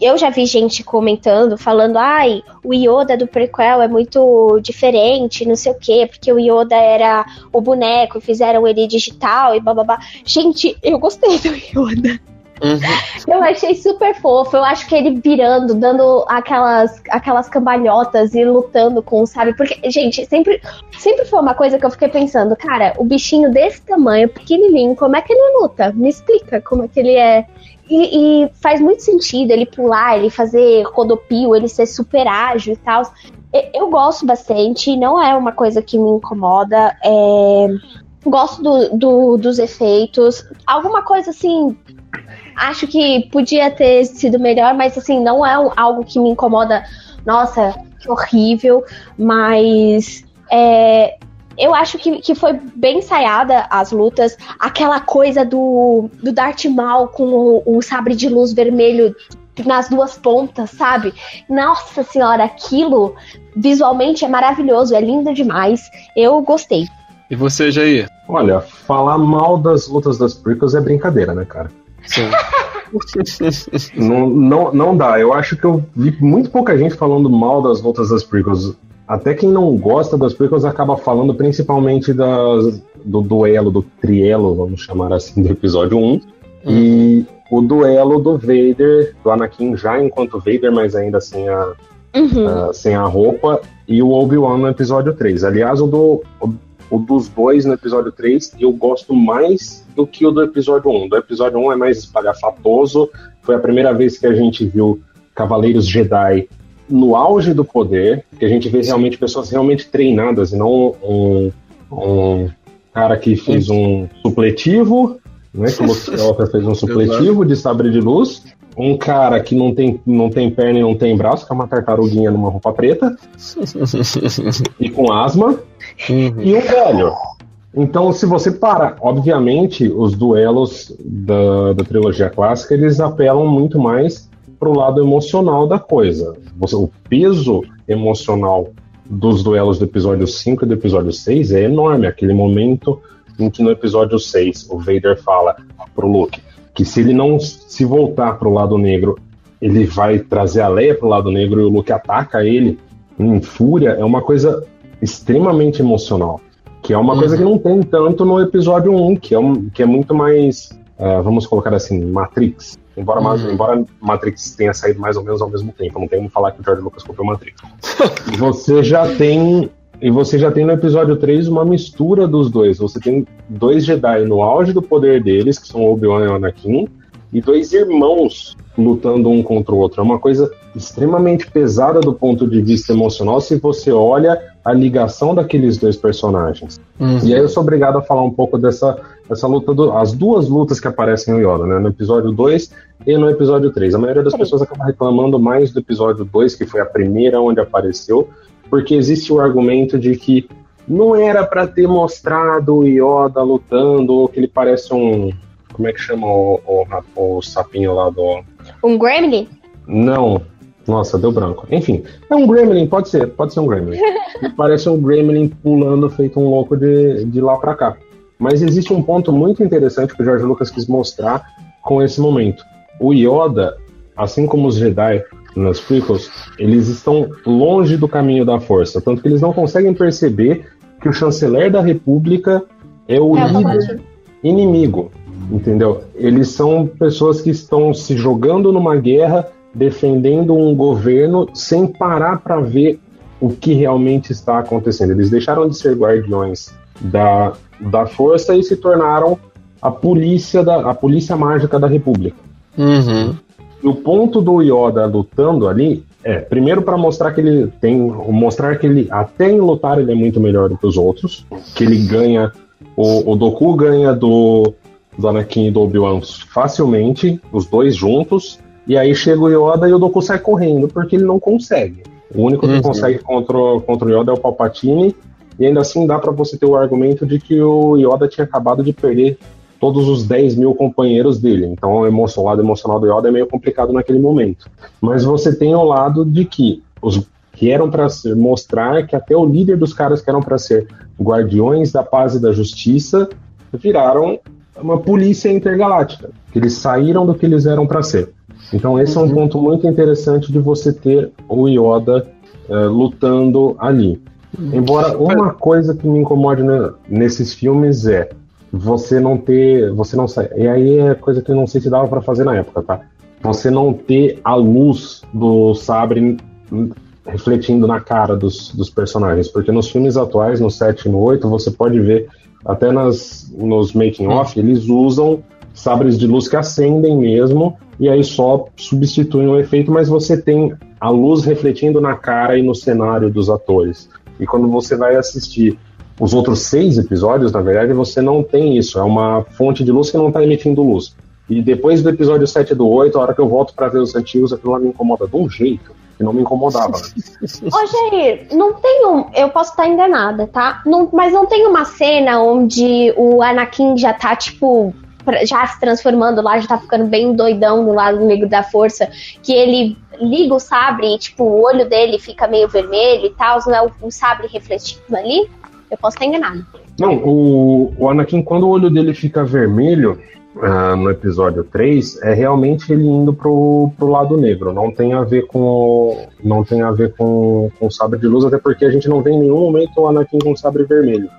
eu já vi gente comentando, falando, ai, o Yoda do prequel é muito diferente, não sei o quê, porque o Yoda era o boneco, fizeram ele digital e bababá. Gente, eu gostei do Yoda. Uhum. Eu achei super fofo. Eu acho que ele virando, dando aquelas, aquelas cambalhotas e lutando com, sabe? Porque, gente, sempre, sempre foi uma coisa que eu fiquei pensando, cara, o bichinho desse tamanho, pequenininho, como é que ele luta? Me explica como é que ele é. E, e, faz muito sentido ele pular, ele fazer rodopio, ele ser super ágil e tal. Eu gosto bastante, não é uma coisa que me incomoda. É... Gosto do, do, dos efeitos. Alguma coisa assim. Acho que podia ter sido melhor, mas assim, não é algo que me incomoda. Nossa, que horrível. Mas é, eu acho que, que foi bem ensaiada as lutas. Aquela coisa do, do Darth Maul com o, o sabre de luz vermelho nas duas pontas, sabe? Nossa senhora, aquilo visualmente é maravilhoso, é lindo demais. Eu gostei. E você, Jair? Olha, falar mal das lutas das prequels é brincadeira, né, cara? Sim. não, não, não dá. Eu acho que eu vi muito pouca gente falando mal das lutas das prequels até quem não gosta das prequels acaba falando principalmente das, do duelo, do trielo, vamos chamar assim, do episódio 1. Uhum. E o duelo do Vader, do Anakin já enquanto Vader, mas ainda sem a, uhum. uh, sem a roupa, e o Obi-Wan no episódio 3. Aliás, o do, o o dos dois no episódio 3 eu gosto mais do que o do episódio 1. Do episódio 1 é mais espalhafatoso. Foi a primeira vez que a gente viu Cavaleiros Jedi no auge do poder, que a gente vê realmente pessoas realmente treinadas e não um, um cara que fez um supletivo, né? Que o Luke fez um supletivo de sabre de luz. Um cara que não tem, não tem perna e não tem braço, que é uma tartaruguinha numa roupa preta. e com asma. Uhum. E um velho. Então, se você para, obviamente, os duelos da, da trilogia clássica, eles apelam muito mais para o lado emocional da coisa. Você, o peso emocional dos duelos do episódio 5 e do episódio 6 é enorme. Aquele momento em que no episódio 6 o Vader fala pro Luke que se ele não se voltar pro lado negro, ele vai trazer a Leia pro lado negro e o Luke ataca ele em fúria, é uma coisa extremamente emocional. Que é uma uhum. coisa que não tem tanto no episódio 1, que é, um, que é muito mais, uh, vamos colocar assim, Matrix. Embora, uhum. embora Matrix tenha saído mais ou menos ao mesmo tempo, não tem como falar que o George Lucas copiou Matrix. você já tem. E você já tem no episódio 3 uma mistura dos dois. Você tem dois Jedi no auge do poder deles, que são Obi-Wan e Anakin, e dois irmãos lutando um contra o outro. É uma coisa extremamente pesada do ponto de vista emocional se você olha a ligação daqueles dois personagens. Uhum. E aí eu sou obrigado a falar um pouco dessa, dessa luta, do, as duas lutas que aparecem no Yoda, né? No episódio 2 e no episódio 3. A maioria das pessoas acaba reclamando mais do episódio 2, que foi a primeira onde apareceu, porque existe o argumento de que não era para ter mostrado o Yoda lutando, ou que ele parece um. Como é que chama o, o, o sapinho lá do. Um Gremlin? Não, nossa, deu branco. Enfim, é um Gremlin, pode ser, pode ser um Gremlin. Parece um Gremlin pulando feito um louco de, de lá para cá. Mas existe um ponto muito interessante que o George Lucas quis mostrar com esse momento. O Yoda, assim como os Jedi nas prequels, eles estão longe do caminho da força, tanto que eles não conseguem perceber que o chanceler da República é o é, líder inimigo, entendeu? Eles são pessoas que estão se jogando numa guerra defendendo um governo sem parar para ver o que realmente está acontecendo. Eles deixaram de ser guardiões da, da força e se tornaram a polícia da a polícia mágica da República. Uhum. E o ponto do Yoda lutando ali é primeiro para mostrar que ele tem mostrar que ele até em lutar ele é muito melhor do que os outros, que ele ganha o, o Doku ganha do do Anakin e do Obi-Wan facilmente, os dois juntos, e aí chega o Yoda e o Doku sai correndo, porque ele não consegue. O único que uhum. consegue contra, contra o Yoda é o Palpatine, e ainda assim dá para você ter o argumento de que o Yoda tinha acabado de perder todos os 10 mil companheiros dele. Então o lado emocional do Yoda é meio complicado naquele momento. Mas você tem o lado de que os que eram para mostrar que até o líder dos caras que eram para ser guardiões da paz e da justiça viraram uma polícia intergaláctica. Que eles saíram do que eles eram para ser. Então esse é um uhum. ponto muito interessante de você ter o Yoda uh, lutando ali. Uhum. Embora uma coisa que me incomode né, nesses filmes é você não ter, você não sai. E aí é coisa que eu não sei se dava para fazer na época, tá? Você não ter a luz do sabre refletindo na cara dos, dos personagens, porque nos filmes atuais, no 7 e no 8, você pode ver até nas, nos making off, uhum. eles usam sabres de luz que acendem mesmo, e aí só substituem o efeito, mas você tem a luz refletindo na cara e no cenário dos atores. E quando você vai assistir os outros seis episódios, na verdade, você não tem isso. É uma fonte de luz que não está emitindo luz. E depois do episódio 7 do 8, a hora que eu volto para ver os antigos, aquilo lá me incomoda de um jeito que não me incomodava. Ô, Jair, não tem um. Eu posso estar enganada, tá? Não, mas não tem uma cena onde o Anakin já tá, tipo, já se transformando lá, já tá ficando bem doidão do lado negro da força, que ele liga o sabre e, tipo, o olho dele fica meio vermelho e tal, não é o, o sabre refletindo ali? Eu posso estar enganado. Não, o, o Anakin, quando o olho dele fica vermelho, uh, no episódio 3, é realmente ele indo pro, pro lado negro. Não tem a ver com. Não tem a ver com, com sabre de luz, até porque a gente não vê em nenhum momento o Anakin com sabre vermelho.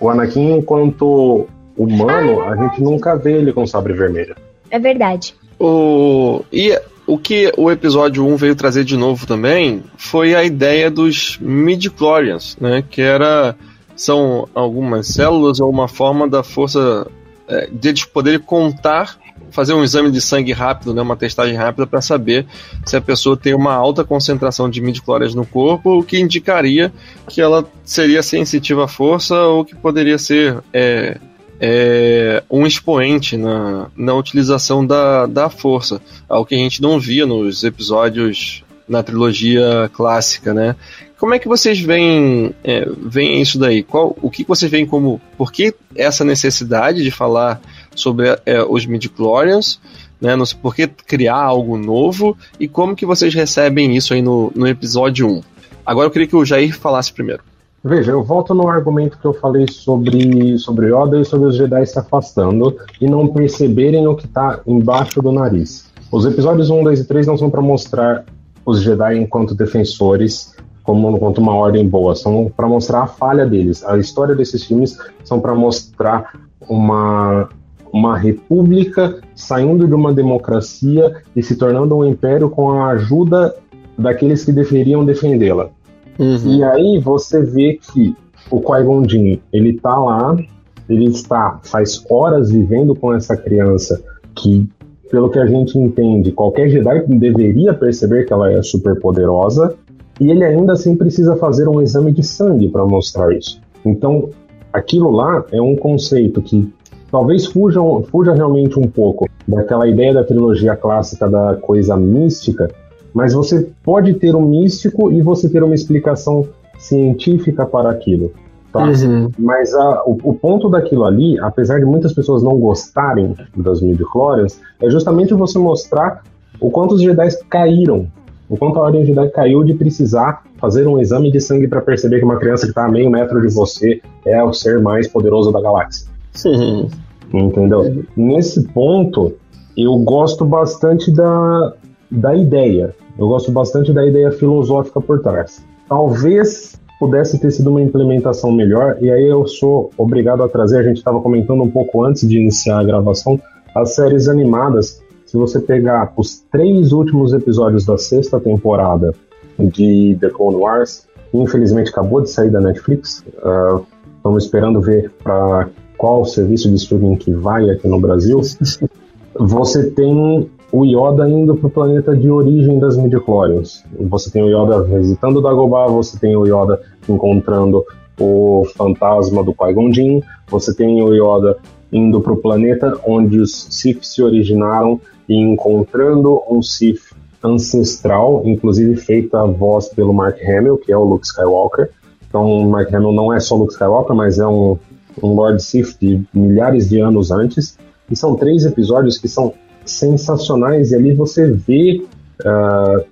O Anakin, enquanto humano, ah, é a gente nunca vê ele com sabre vermelho. É verdade. O... E o que o episódio 1 veio trazer de novo também foi a ideia dos midi-chlorians, né? Que era são algumas células ou uma forma da força é, de eles poderem contar, fazer um exame de sangue rápido, né, uma testagem rápida para saber se a pessoa tem uma alta concentração de midichlorians no corpo, o que indicaria que ela seria sensitiva à força ou que poderia ser é, é, um expoente na, na utilização da, da força, algo que a gente não via nos episódios na trilogia clássica, né? Como é que vocês veem, é, veem isso daí? Qual, o que vocês veem como. Por que essa necessidade de falar sobre é, os midichlorians? Né, no, por que criar algo novo? E como que vocês recebem isso aí no, no episódio 1? Agora eu queria que o Jair falasse primeiro. Veja, eu volto no argumento que eu falei sobre, sobre Yoda e sobre os Jedi se afastando e não perceberem o que está embaixo do nariz. Os episódios 1, 2 e 3 não são para mostrar os Jedi enquanto defensores como enquanto uma ordem boa, são para mostrar a falha deles. A história desses filmes são para mostrar uma uma república saindo de uma democracia e se tornando um império com a ajuda daqueles que deveriam defendê-la. Uhum. E aí você vê que o Qui-Gon Jinn, ele tá lá, ele está faz horas vivendo com essa criança que pelo que a gente entende, qualquer Jedi deveria perceber que ela é super poderosa, e ele ainda assim precisa fazer um exame de sangue para mostrar isso. Então, aquilo lá é um conceito que talvez fuja, fuja realmente um pouco daquela ideia da trilogia clássica da coisa mística, mas você pode ter um místico e você ter uma explicação científica para aquilo. Tá? Uhum. Mas a, o, o, ponto daquilo ali, apesar de muitas pessoas não gostarem das midichlorians, é justamente você mostrar o quanto os Jedi caíram, o quanto a Ordem Jedi caiu de precisar fazer um exame de sangue para perceber que uma criança que está a meio metro de você é o ser mais poderoso da galáxia. Sim. Entendeu? Uhum. Nesse ponto, eu gosto bastante da, da ideia. Eu gosto bastante da ideia filosófica por trás. Talvez pudesse ter sido uma implementação melhor, e aí eu sou obrigado a trazer, a gente estava comentando um pouco antes de iniciar a gravação, as séries animadas. Se você pegar os três últimos episódios da sexta temporada de The Clone Wars, infelizmente acabou de sair da Netflix, uh, estamos esperando ver para qual serviço de streaming que vai aqui no Brasil. Você tem o Yoda indo para o planeta de origem das midichlorians. Você tem o Yoda visitando Dagobah, você tem o Yoda encontrando o fantasma do Qui-Gon Jinn, você tem o Yoda indo para o planeta onde os Sith se originaram e encontrando um Sith ancestral, inclusive feita a voz pelo Mark Hamill, que é o Luke Skywalker. Então, o Mark Hamill não é só Luke Skywalker, mas é um, um Lord Sith de milhares de anos antes. E são três episódios que são sensacionais e ali você vê uh,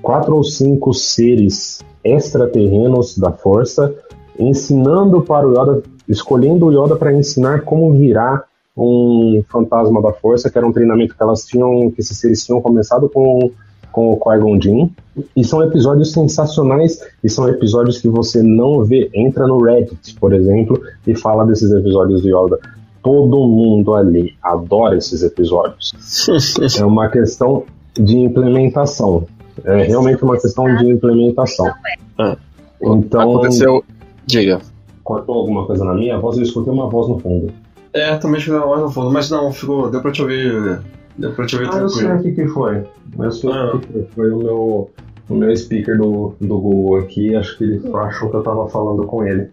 quatro ou cinco seres extraterrenos da força ensinando para o Yoda, escolhendo o Yoda para ensinar como virar um fantasma da força, que era um treinamento que elas tinham, que esses seres tinham começado com com o Qui-Gon Jinn, e são episódios sensacionais, e são episódios que você não vê, entra no Reddit, por exemplo, e fala desses episódios do Yoda todo mundo ali adora esses episódios. é uma questão de implementação. É realmente uma questão de implementação. Ah, então. Aconteceu. Diga. Cortou alguma coisa na minha voz? Eu escutei uma voz no fundo. É, também uma voz no fundo, mas não, ficou. Deu pra te ouvir. Deu pra te ouvir ah, tranquilo. Eu sei o que, que foi. Eu sei ah. o que foi. Foi o meu, o meu speaker do, do Google aqui. Acho que ele achou que eu tava falando com ele.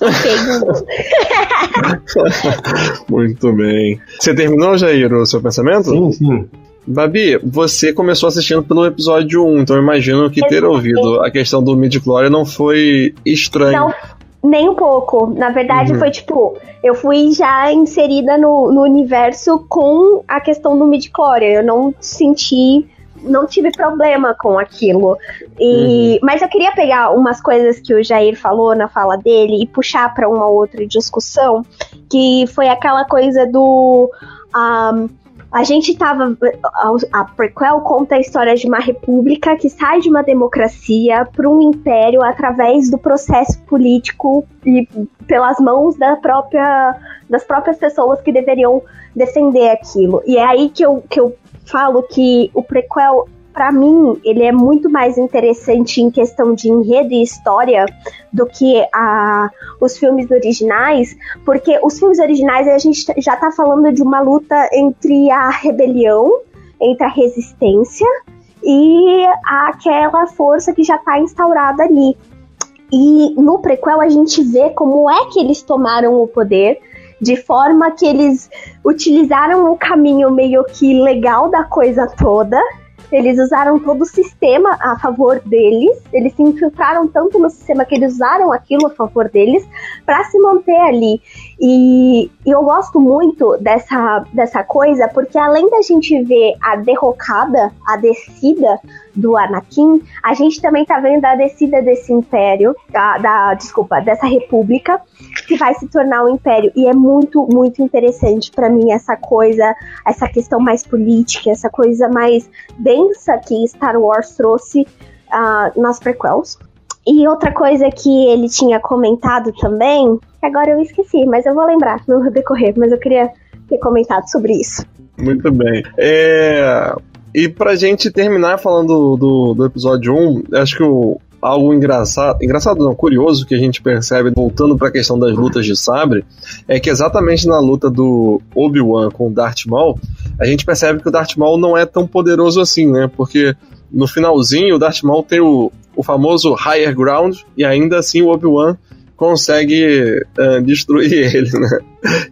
Muito bem. Você terminou, Jair, o seu pensamento? Sim, sim. Babi, você começou assistindo pelo episódio 1, então eu imagino que ter ouvido a questão do midi-chlorian não foi estranho. Não, nem um pouco. Na verdade, uhum. foi tipo, eu fui já inserida no, no universo com a questão do midi-chlorian. Eu não senti não tive problema com aquilo. E, uhum. Mas eu queria pegar umas coisas que o Jair falou na fala dele e puxar para uma outra discussão, que foi aquela coisa do. Um, a gente tava. A, a prequel conta a história de uma república que sai de uma democracia para um império através do processo político e pelas mãos da própria, das próprias pessoas que deveriam defender aquilo. E é aí que eu, que eu falo que o prequel para mim, ele é muito mais interessante em questão de enredo e história do que a, os filmes originais, porque os filmes originais a gente já tá falando de uma luta entre a rebelião, entre a resistência e aquela força que já está instaurada ali. E no prequel a gente vê como é que eles tomaram o poder, de forma que eles utilizaram o caminho meio que legal da coisa toda eles usaram todo o sistema a favor deles. Eles se infiltraram tanto no sistema que eles usaram aquilo a favor deles para se manter ali. E, e, eu gosto muito dessa, dessa coisa porque além da gente ver a derrocada, a descida do Anakin, a gente também tá vendo a descida desse império, da, da desculpa, dessa república que vai se tornar um império. E é muito, muito interessante para mim essa coisa, essa questão mais política, essa coisa mais densa que Star Wars trouxe uh, nas prequels. E outra coisa que ele tinha comentado também, agora eu esqueci, mas eu vou lembrar no decorrer, mas eu queria ter comentado sobre isso. Muito bem. É, e pra gente terminar falando do, do episódio 1, acho que o, algo engraçado, engraçado não, curioso que a gente percebe voltando para a questão das lutas de sabre, é que exatamente na luta do Obi-Wan com o Darth Maul, a gente percebe que o Darth Maul não é tão poderoso assim, né? Porque no finalzinho o Darth Maul tem o, o famoso higher ground e ainda assim o Obi-Wan consegue uh, destruir ele, né?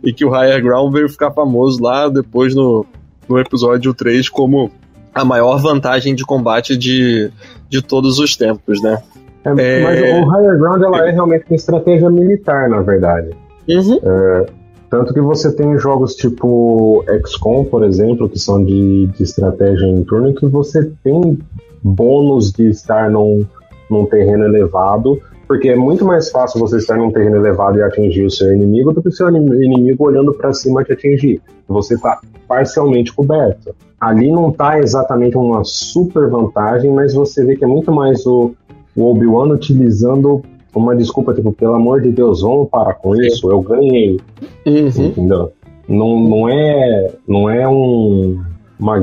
E que o higher ground veio ficar famoso lá depois no, no episódio 3 como a maior vantagem de combate de, de todos os tempos, né? É, mas é... o Higher Ground ela é realmente uma estratégia militar, na verdade. Uhum. É, tanto que você tem jogos tipo XCOM, por exemplo, que são de, de estratégia em turno, que você tem bônus de estar num, num terreno elevado, porque é muito mais fácil você estar num terreno elevado e atingir o seu inimigo do que o seu inimigo olhando para cima te atingir. Você está parcialmente coberto. Ali não está exatamente uma super vantagem, mas você vê que é muito mais o, o Obi-Wan utilizando uma desculpa, tipo, pelo amor de Deus, vamos parar com isso, eu ganhei. Uhum. Entendeu? Não, não é, não é um, uma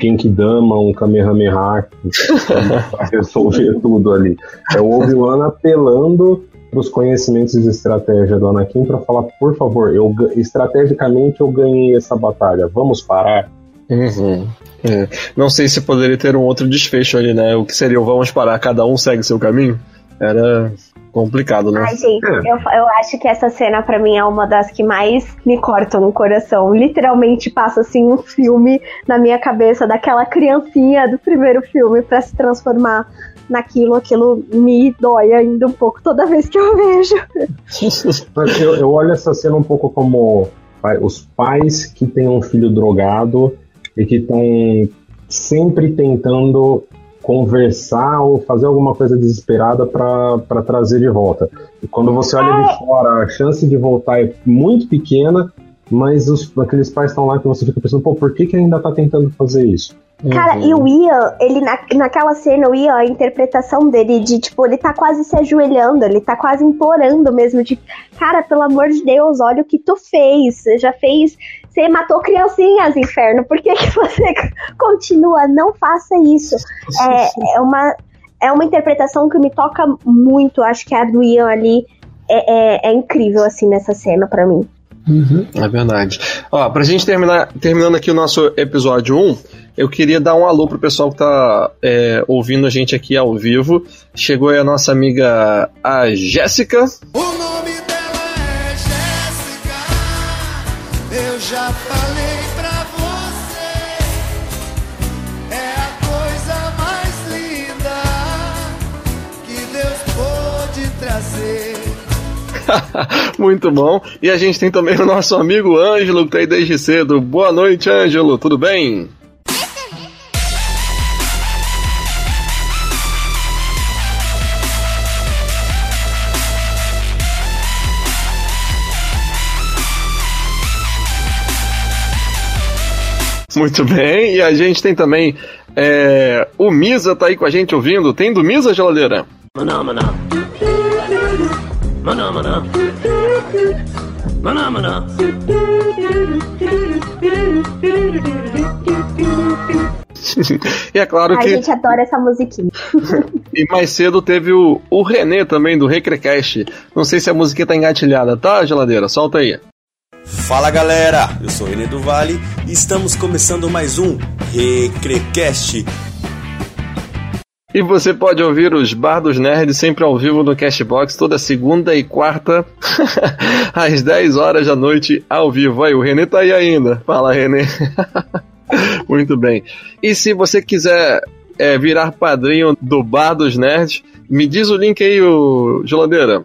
Genkidama, um Kamehameha resolver tudo ali. É o Obi-Wan apelando os conhecimentos de estratégia do Anakin para falar, por favor, eu estrategicamente eu ganhei essa batalha, vamos parar. Uhum. É. Não sei se poderia ter um outro desfecho ali, né? O que seria o vamos parar, cada um segue seu caminho? Era complicado, né? Ai, gente, é. eu, eu acho que essa cena para mim é uma das que mais me cortam no coração. Literalmente passa assim um filme na minha cabeça daquela criancinha do primeiro filme para se transformar naquilo, aquilo me dói ainda um pouco toda vez que eu vejo. Eu, eu olho essa cena um pouco como os pais que têm um filho drogado e que estão sempre tentando conversar ou fazer alguma coisa desesperada para trazer de volta. E quando você olha de fora, a chance de voltar é muito pequena, mas os, aqueles pais estão lá que você fica pensando, pô, por que, que ainda está tentando fazer isso? Cara, uhum. e o Ian, ele na, naquela cena, o Ian, a interpretação dele de, tipo, ele tá quase se ajoelhando, ele tá quase implorando mesmo, de, cara, pelo amor de Deus, olha o que tu fez, você já fez, você matou criancinhas, inferno, por que, que você continua? Não faça isso. É, é, uma, é uma interpretação que me toca muito, acho que a do Ian ali é, é, é incrível, assim, nessa cena para mim. Uhum, é verdade. Ó, pra gente terminar, terminando aqui o nosso episódio 1, eu queria dar um alô pro pessoal que tá é, ouvindo a gente aqui ao vivo. Chegou aí a nossa amiga a Jéssica. O nome dela já falei pra você. É a coisa mais linda que Deus pôde trazer. Muito bom. E a gente tem também o nosso amigo Ângelo, que tá aí desde cedo. Boa noite, Ângelo. Tudo bem? Muito bem, e a gente tem também é, o Misa tá aí com a gente ouvindo. Tem do Misa, geladeira? Maná, maná. Maná, maná. Maná, maná. e é claro A que. gente adora essa musiquinha. E mais cedo teve o, o René também, do Recrecast. Não sei se a musiquinha tá engatilhada, tá, geladeira? Solta aí. Fala galera, eu sou René do Vale e estamos começando mais um Recrecast. E você pode ouvir os Bar dos Nerds sempre ao vivo no Cashbox toda segunda e quarta, às 10 horas da noite, ao vivo. Aí, o Renê tá aí ainda. Fala, Renê. Muito bem. E se você quiser é, virar padrinho do Bar dos Nerds, me diz o link aí, o geladeira.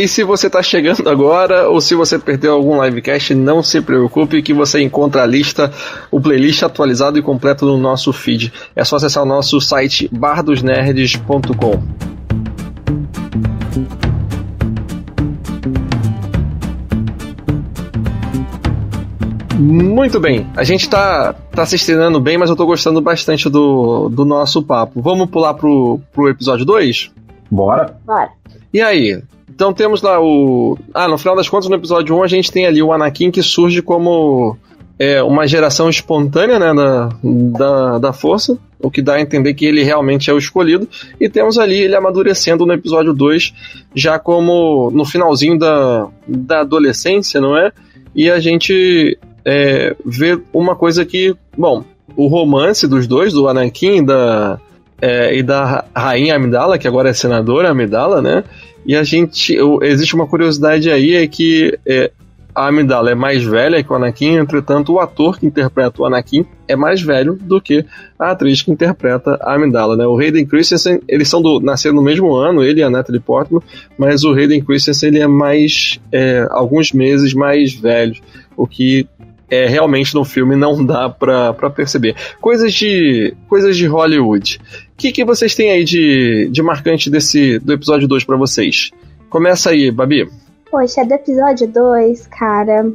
E se você está chegando agora ou se você perdeu algum livecast, não se preocupe que você encontra a lista, o playlist atualizado e completo no nosso feed. É só acessar o nosso site bardosnerds.com. Muito bem, a gente tá, tá se estrenando bem, mas eu tô gostando bastante do, do nosso papo. Vamos pular pro, pro episódio 2? Bora. Bora. E aí? Então temos lá o. Ah, no final das contas, no episódio 1, a gente tem ali o Anakin que surge como é, uma geração espontânea né, da, da, da força, o que dá a entender que ele realmente é o escolhido. E temos ali ele amadurecendo no episódio 2, já como no finalzinho da, da adolescência, não é? E a gente é, vê uma coisa que, bom, o romance dos dois, do Anakin e da, é, e da rainha Amidala, que agora é senadora Amidala, né? E a gente. Existe uma curiosidade aí, é que é, a Amidala é mais velha que o Anakin, entretanto, o ator que interpreta o Anakin é mais velho do que a atriz que interpreta a Amidala, né? O Hayden Christensen, eles são do, nasceram no mesmo ano, ele e a Natalie Portman, mas o Hayden Christensen ele é mais. É, alguns meses mais velho, o que é, realmente no filme não dá pra perceber. Coisas de, coisas de Hollywood. O que, que vocês têm aí de, de marcante desse, do episódio 2 para vocês? Começa aí, Babi. Poxa, do episódio 2, cara.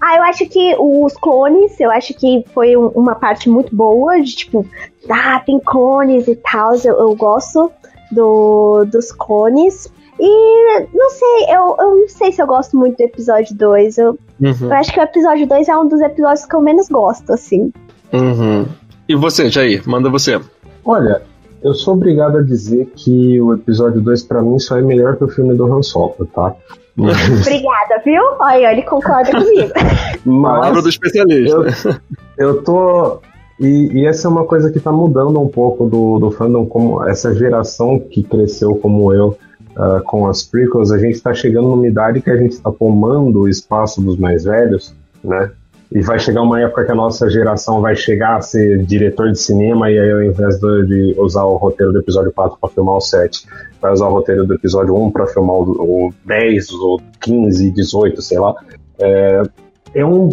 Ah, eu acho que os clones, eu acho que foi um, uma parte muito boa, de tipo, ah, tem clones e tal, eu, eu gosto do, dos clones. E não sei, eu, eu não sei se eu gosto muito do episódio 2. Eu, Uhum. eu acho que o episódio 2 é um dos episódios que eu menos gosto, assim. Uhum. E você, Jair? Manda você. Olha, eu sou obrigado a dizer que o episódio 2 pra mim só é melhor que o filme do Han Solo, tá? Mas, Obrigada, viu? Olha, ele concorda comigo. Palavra do mas especialista. eu, eu tô. E, e essa é uma coisa que tá mudando um pouco do, do fandom, como essa geração que cresceu como eu ah, com as prequels, a gente tá chegando numa idade que a gente tá tomando o espaço dos mais velhos, né? E vai chegar uma época que a nossa geração vai chegar a ser diretor de cinema e aí ao invés de usar o roteiro do episódio 4 para filmar o 7, vai usar o roteiro do episódio 1 para filmar o, o 10, o 15, 18, sei lá. É, é um.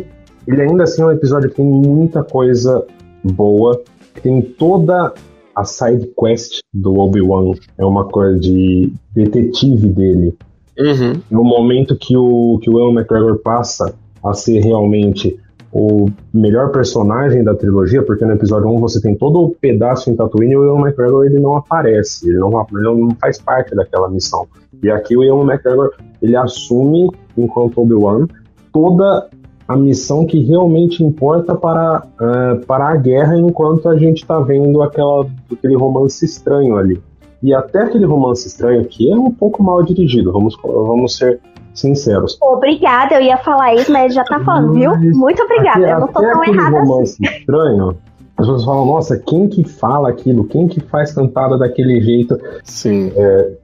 Ele ainda assim é um episódio que tem muita coisa boa, tem toda a side quest do Obi-Wan, é uma coisa de detetive dele. Uhum. No momento que o, que o Ewan McGregor passa a ser realmente o melhor personagem da trilogia, porque no episódio 1 você tem todo o pedaço em Tatooine e o Ewan McGregor ele não aparece, ele não, ele não faz parte daquela missão. E aqui o Ewan McGregor ele assume, enquanto Obi-Wan, toda a missão que realmente importa para, eh, para a guerra, enquanto a gente está vendo aquela, aquele romance estranho ali. E até aquele romance estranho aqui é um pouco mal dirigido, vamos, vamos ser sinceros. Obrigada, eu ia falar isso, mas ele já tá falando, viu? Muito obrigada, até- eu não tô até tão errada assim. romance estranho, as pessoas falam, nossa, quem que fala aquilo? Quem que faz cantada daquele jeito Sim.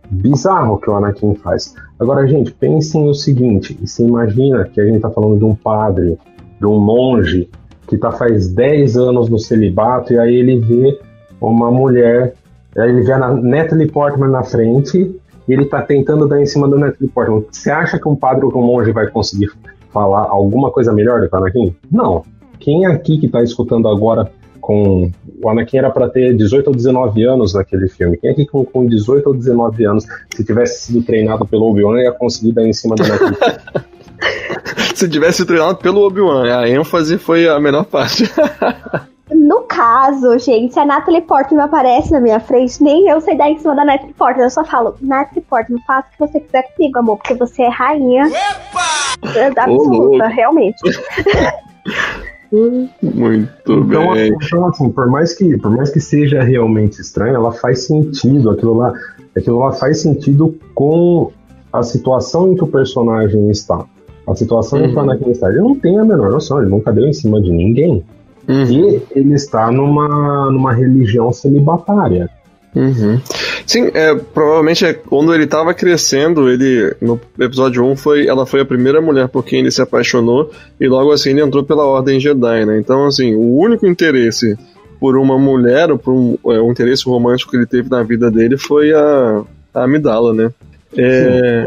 bizarro que o Anakin faz? Agora, gente, pensem no seguinte, você imagina que a gente tá falando de um padre, de um monge, que tá faz 10 anos no celibato, e aí ele vê uma mulher, aí ele vê a Natalie Portman na frente, e ele tá tentando dar em cima da Natalie Portman. Você acha que um padre ou um monge vai conseguir falar alguma coisa melhor do que o Anakin? Não. Quem aqui que tá escutando agora com. O Anakin era para ter 18 ou 19 anos naquele filme. Quem aqui com, com 18 ou 19 anos, se tivesse sido treinado pelo Obi-Wan, ia conseguir dar em cima do Anakin? se tivesse treinado pelo Obi-Wan, a ênfase foi a menor parte. No caso, gente, se a Natalie Portman aparece na minha frente, nem eu sei dar em cima da Natalie Portman. Eu só falo, Natalie Portman, faça o que você quiser comigo, amor, porque você é rainha. Epa! Absoluta, realmente. Muito então, bem. Então, assim, por mais, que, por mais que seja realmente estranho, ela faz sentido. Aquilo lá, aquilo lá faz sentido com a situação em que o personagem está. A situação uhum. em que o uhum. Anakin está. Ele não tem a menor noção, ele nunca deu em cima de ninguém. Uhum. E ele está numa, numa religião celibatária. Uhum. Sim, é, provavelmente é, quando ele estava crescendo, ele no episódio 1 foi, ela foi a primeira mulher por quem ele se apaixonou e logo assim ele entrou pela Ordem Jedi, né? Então, assim, o único interesse por uma mulher, ou por um, é, um interesse romântico que ele teve na vida dele foi a, a Amidala, né? É...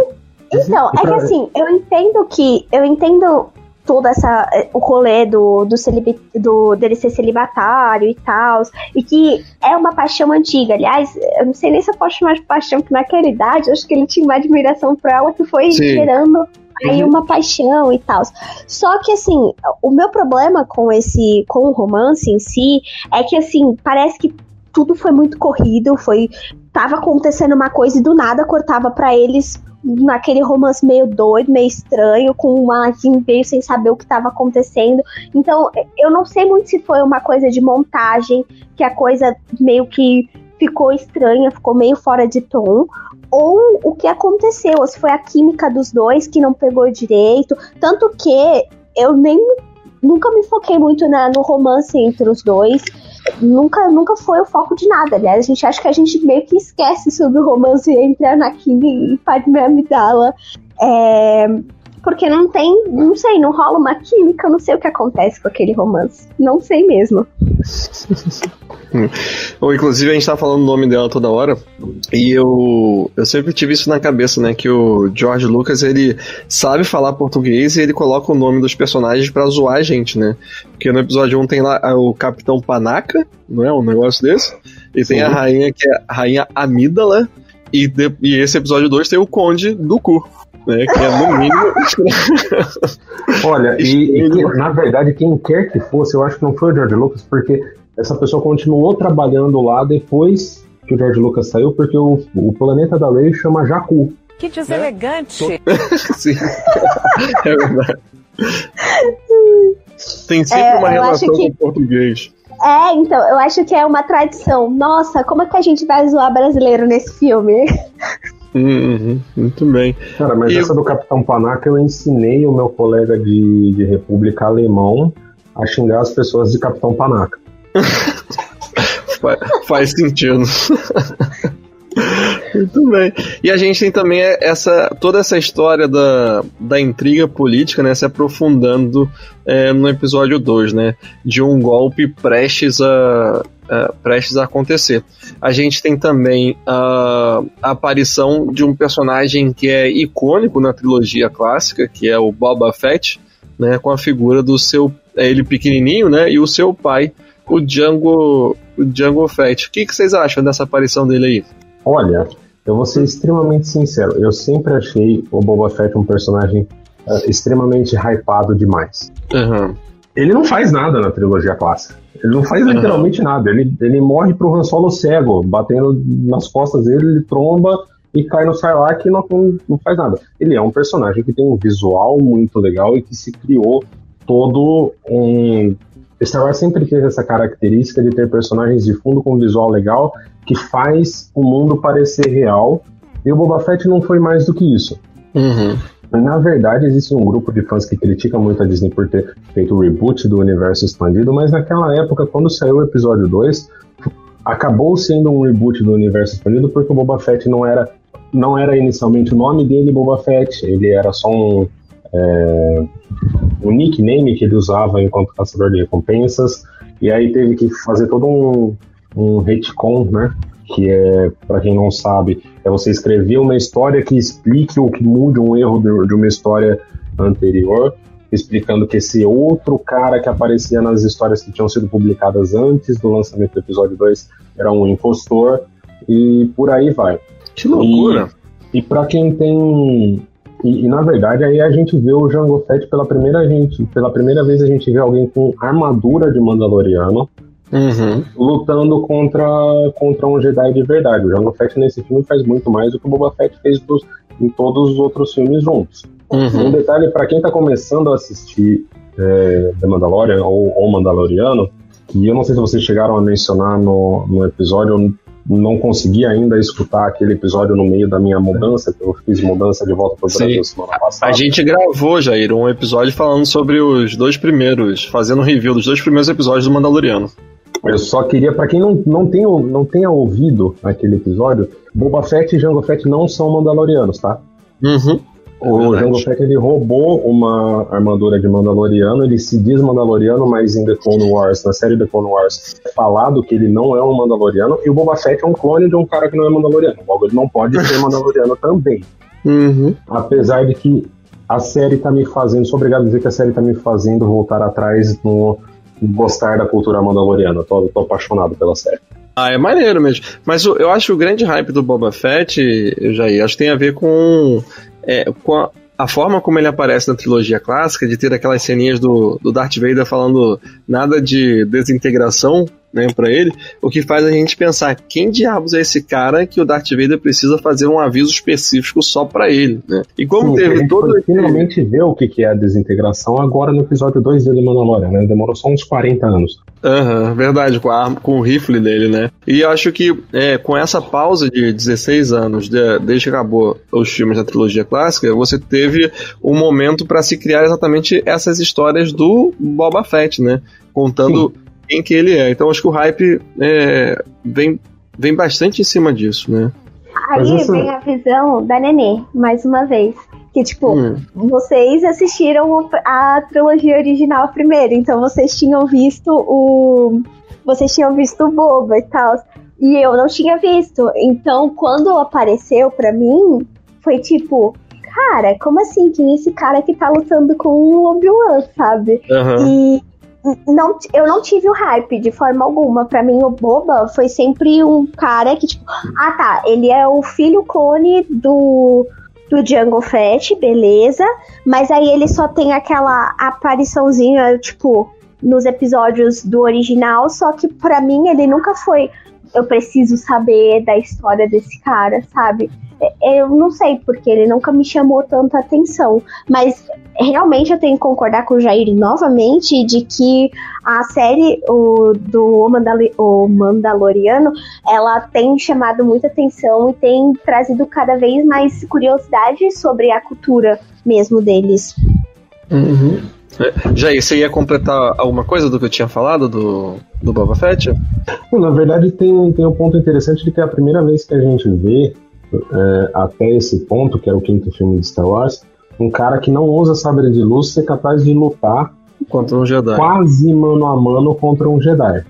Então, é que assim, eu entendo que. Eu entendo todo essa, eh, o rolê do, do, celib, do dele ser celibatário e tal, e que é uma paixão antiga. Aliás, eu não sei nem se eu posso chamar de paixão, porque naquela idade eu acho que ele tinha uma admiração por ela que foi Sim. gerando aí uhum. uma paixão e tal. Só que assim, o meu problema com esse, com o romance em si, é que assim, parece que tudo foi muito corrido, foi tava acontecendo uma coisa e do nada cortava para eles naquele romance meio doido, meio estranho, com uma Anakin meio sem saber o que estava acontecendo. Então, eu não sei muito se foi uma coisa de montagem, que a coisa meio que ficou estranha, ficou meio fora de tom, ou o que aconteceu, se foi a química dos dois que não pegou direito. Tanto que eu nem nunca me foquei muito na, no romance entre os dois nunca, nunca foi o foco de nada. Aliás, a gente acha que a gente meio que esquece sobre o romance entre Anakin e Padme Amidala. É, porque não tem, não sei, não rola uma química, não sei o que acontece com aquele romance. Não sei mesmo. Ou, inclusive, a gente tá falando o nome dela toda hora. E eu, eu sempre tive isso na cabeça, né? Que o George Lucas, ele sabe falar português e ele coloca o nome dos personagens pra zoar a gente, né? Porque no episódio 1 tem lá o Capitão Panaca, não é? Um negócio desse. E Sim. tem a rainha, que é a Rainha Amídala. E, de, e esse episódio 2 tem o Conde do Cu né? Que é no mínimo. Olha, e, e, na verdade, quem quer que fosse, eu acho que não foi o George Lucas, porque essa pessoa continuou trabalhando lá depois que o George Lucas saiu, porque o, o planeta da Ray chama Jakku. Que deselegante! Sim, é verdade. Tem sempre é, uma relação que... com o português. É, então, eu acho que é uma tradição. Nossa, como é que a gente vai zoar brasileiro nesse filme? Uhum, muito bem. Cara, mas e essa eu... do Capitão Panaca eu ensinei o meu colega de, de República Alemão a xingar as pessoas de Capitão Panaca. faz, faz sentido. Muito bem. E a gente tem também essa toda essa história da, da intriga política, né, se aprofundando é, no episódio 2, né, de um golpe prestes a, a, prestes a acontecer. A gente tem também a, a, aparição de um personagem que é icônico na trilogia clássica, que é o Boba Fett, né, com a figura do seu é ele pequenininho, né, e o seu pai, o Django, o Django Fett. O que, que vocês acham dessa aparição dele aí? Olha, eu vou ser extremamente sincero. Eu sempre achei o Boba Fett um personagem uh, extremamente hypado demais. Uhum. Ele não faz nada na trilogia clássica. Ele não faz literalmente uhum. nada. Ele, ele morre pro Han Solo cego, batendo nas costas dele, ele tromba e cai no Sarlacc e não, não faz nada. Ele é um personagem que tem um visual muito legal e que se criou todo um Star Wars sempre teve essa característica de ter personagens de fundo com visual legal que faz o mundo parecer real. E o Boba Fett não foi mais do que isso. Uhum. Na verdade, existe um grupo de fãs que critica muito a Disney por ter feito o reboot do universo expandido, mas naquela época, quando saiu o episódio 2, acabou sendo um reboot do universo expandido porque o Boba Fett não era, não era inicialmente o nome dele Boba Fett, ele era só um, é, um nickname que ele usava enquanto caçador de recompensas, e aí teve que fazer todo um, um retcon, né? Que é, para quem não sabe, é você escrever uma história que explique ou que mude um erro de, uma história anterior. explicando que esse outro cara que aparecia nas histórias que tinham sido publicadas antes do lançamento do episódio 2 era um impostor, e por aí vai. Que loucura! E, e para quem tem. E, e, na verdade aí a gente vê o Jango Fett pela primeira gente, pela primeira vez a gente vê alguém com armadura de Mandaloriano uhum. lutando contra, contra um Jedi de verdade. O Jango Fett nesse filme faz muito mais do que o Boba Fett fez dos, em todos os outros filmes juntos. Uhum. Um detalhe para quem tá começando a assistir é, The Mandalorian ou, ou Mandaloriano, que eu não sei se vocês chegaram a mencionar no, no episódio, eu não consegui ainda escutar aquele episódio no meio da minha mudança, que eu fiz mudança de volta para o Brasil semana passada. A gente gravou, Jair, um episódio falando sobre os dois primeiros, fazendo um review dos dois primeiros episódios do Mandaloriano. Eu só queria, para quem não, não, tenha, não tenha ouvido aquele episódio, Boba Fett e Jango Fett não são Mandalorianos, tá? Uhum. O É Jango Fett ele roubou uma armadura de Mandaloriano, ele se diz Mandaloriano, mas em The Clone Wars, na série The Clone Wars, é falado que ele não é um Mandaloriano, e o Boba Fett é um clone de um cara que não é Mandaloriano. Logo, ele não pode ser Mandaloriano também. Uhum. Apesar de que a série tá me fazendo, sou obrigado a dizer que a série tá me fazendo voltar atrás no gostar da cultura mandaloriana. Tô, tô apaixonado pela série. Ah, é maneiro mesmo. Mas o- eu acho que o grande hype do Boba Fett, eu já acho que tem a ver com, é, com a, a forma como ele aparece na trilogia clássica, de ter aquelas ceninhas do, do Darth Vader falando nada de desintegração, né, pra ele, o que faz a gente pensar quem diabos é esse cara que o Darth Vader precisa fazer um aviso específico só pra ele, né? E como Sim, teve todo esse- finalmente ver o que que é a desintegração agora no episódio 2 de Mandalorian, né? Demorou só uns 40 anos. Aham, verdade, com, a arma, com o rifle dele, né? E eu acho que é, com essa pausa de 16 anos, de- desde que acabou os filmes da trilogia clássica, você teve um momento para se criar exatamente essas histórias do Boba Fett, né? Contando quem que ele é. Então acho que o hype é, vem, vem bastante em cima disso, né? Mas Aí essa- vem a visão da Nenê, mais uma vez. Que, tipo, Hum. vocês assistiram a trilogia original primeiro, então vocês tinham visto o. Vocês tinham visto o Boba e tal. E eu não tinha visto. Então, quando apareceu pra mim, foi tipo. Cara, como assim? Quem é esse cara que tá lutando com o Obi-Wan, sabe? Aham. E não, eu não tive o hype de forma alguma. Pra mim, o Boba foi sempre um cara que, tipo, ah tá, ele é o filho clone do, do Django Fett, beleza. Mas aí ele só tem aquela apariçãozinha, tipo, nos episódios do original. Só que pra mim ele nunca foi. Eu preciso saber da história desse cara, sabe? Eu não sei, porque ele nunca me chamou tanta atenção. Mas realmente eu tenho que concordar com o Jair novamente de que a série o, do Mandali- o Mandaloriano ela tem chamado muita atenção e tem trazido cada vez mais curiosidade sobre a cultura mesmo deles. Uhum. É, Jair, você ia completar alguma coisa do que eu tinha falado do, do Boba Fett? Bom, Na verdade, tem, tem um ponto interessante de que é a primeira vez que a gente vê, é, até esse ponto, que é o quinto filme de Star Wars, um cara que não usa sabre de luz ser capaz de lutar Contra um Jedi. quase mano a mano contra um Jedi.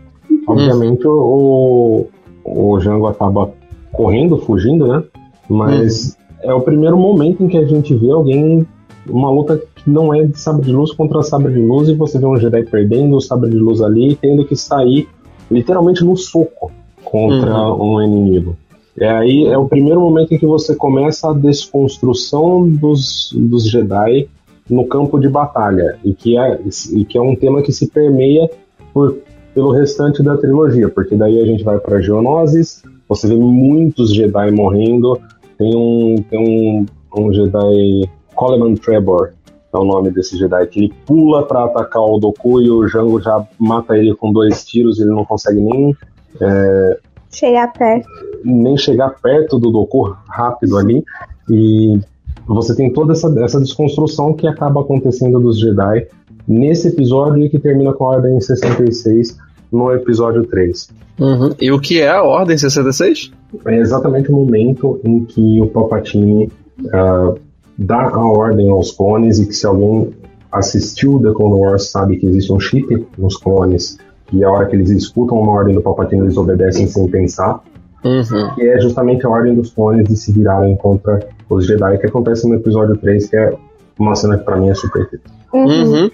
Obviamente, o, o, Jango acaba correndo, fugindo, né? Mas é o primeiro momento em que a gente vê alguém, uma luta que não é de sabre de luz contra sabre de luz, e você vê um Jedi perdendo o sabre de luz ali e tendo que sair literalmente no soco contra um inimigo. E aí é o primeiro momento em que você começa a desconstrução dos, dos Jedi no campo de batalha, e que é, e que é um tema que se permeia por, pelo restante da trilogia, porque daí a gente vai para Geonosis, você vê muitos Jedi morrendo, tem um, tem um, um Jedi, Coleman Trevor, é o nome desse Jedi, que ele pula para atacar o Doku e o Jango já mata ele com dois tiros, ele não consegue nem é, Chegar perto. nem chegar perto do Doku rápido ali. E você tem toda essa, essa desconstrução que acaba acontecendo dos Jedi nesse episódio e que termina com a Ordem 66 no episódio 3. Uhum. E o que é a Ordem 66? É exatamente o momento em que o Palpatine ah, dá a ordem aos clones e que se alguém assistiu The Clone Wars sabe que existe um chip nos clones e a hora que eles escutam uma ordem do Palpatine eles obedecem sem pensar Uhum. que é justamente a ordem dos clones de se virarem contra os Jedi, que acontece no episódio 3, que é uma cena que pra mim é super. Uhum.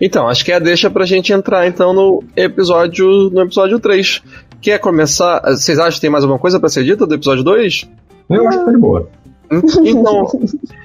Então, acho que é a deixa pra gente entrar então no episódio no episódio 3. Quer começar? Vocês acham que tem mais alguma coisa pra ser dita do episódio 2? Eu acho que tá de boa. Então,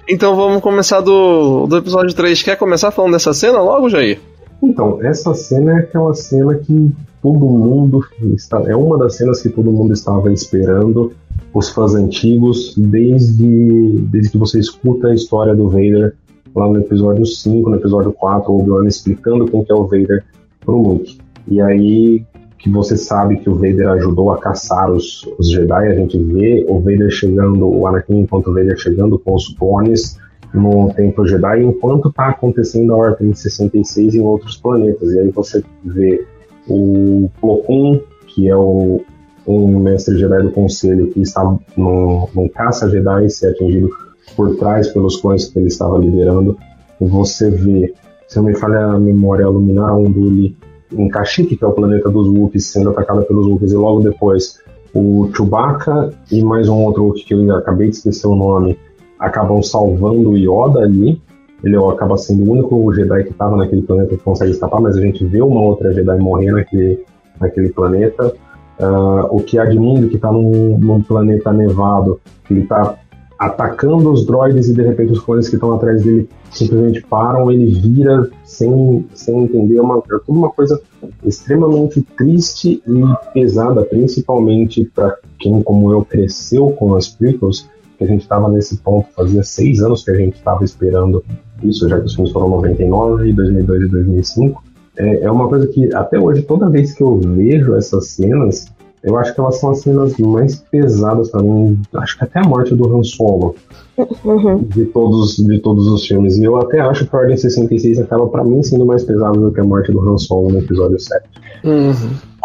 então vamos começar do, do episódio 3. Quer começar falando dessa cena logo, Jair? Então, essa cena é aquela cena que todo mundo está. É uma das cenas que todo mundo estava esperando, os fãs antigos, desde, desde que você escuta a história do Vader lá no episódio 5, no episódio 4, o Obi-Wan explicando quem que é o Vader pro Luke. E aí que você sabe que o Vader ajudou a caçar os, os Jedi, a gente vê o Vader chegando, o Anakin enquanto o Vader chegando com os clones no Templo Jedi, enquanto está acontecendo a Ordem 66 em outros planetas. E aí você vê o Plo Koon, que é o, um mestre Jedi do Conselho que está num, num caça Jedi, ser atingido por trás pelos clones que ele estava liderando. Você vê, se eu me falha a memória, a Luminar Unduli em Kashyyyk, que é o planeta dos Wookiees, sendo atacada pelos Wookiees, e logo depois o Chewbacca e mais um outro Wookiee que eu acabei de esquecer o nome, acabam salvando o Yoda ali. Ele acaba sendo o único Jedi que estava naquele planeta que consegue escapar, mas a gente vê uma outra Jedi morrer naquele, naquele planeta. Uh, o Kiad que está num, num, planeta nevado, ele está atacando os droids e de repente os clones que estão atrás dele simplesmente param, ele vira sem, sem entender, uma, é tudo uma coisa extremamente triste e pesada, principalmente para quem, como eu, cresceu com as prequels, que a gente estava nesse ponto, fazia seis anos que a gente estava esperando isso, já que os filmes foram 99, 2002 e 2005. É, é uma coisa que até hoje, toda vez que eu vejo essas cenas, eu acho que elas são as cenas mais pesadas para mim. Acho que até a morte do Han Solo. Uhum. De, todos, de todos os filmes. E eu até acho que a Ordem 66 acaba, para mim, sendo mais pesada do que a morte do Han Solo no episódio 7. Uhum.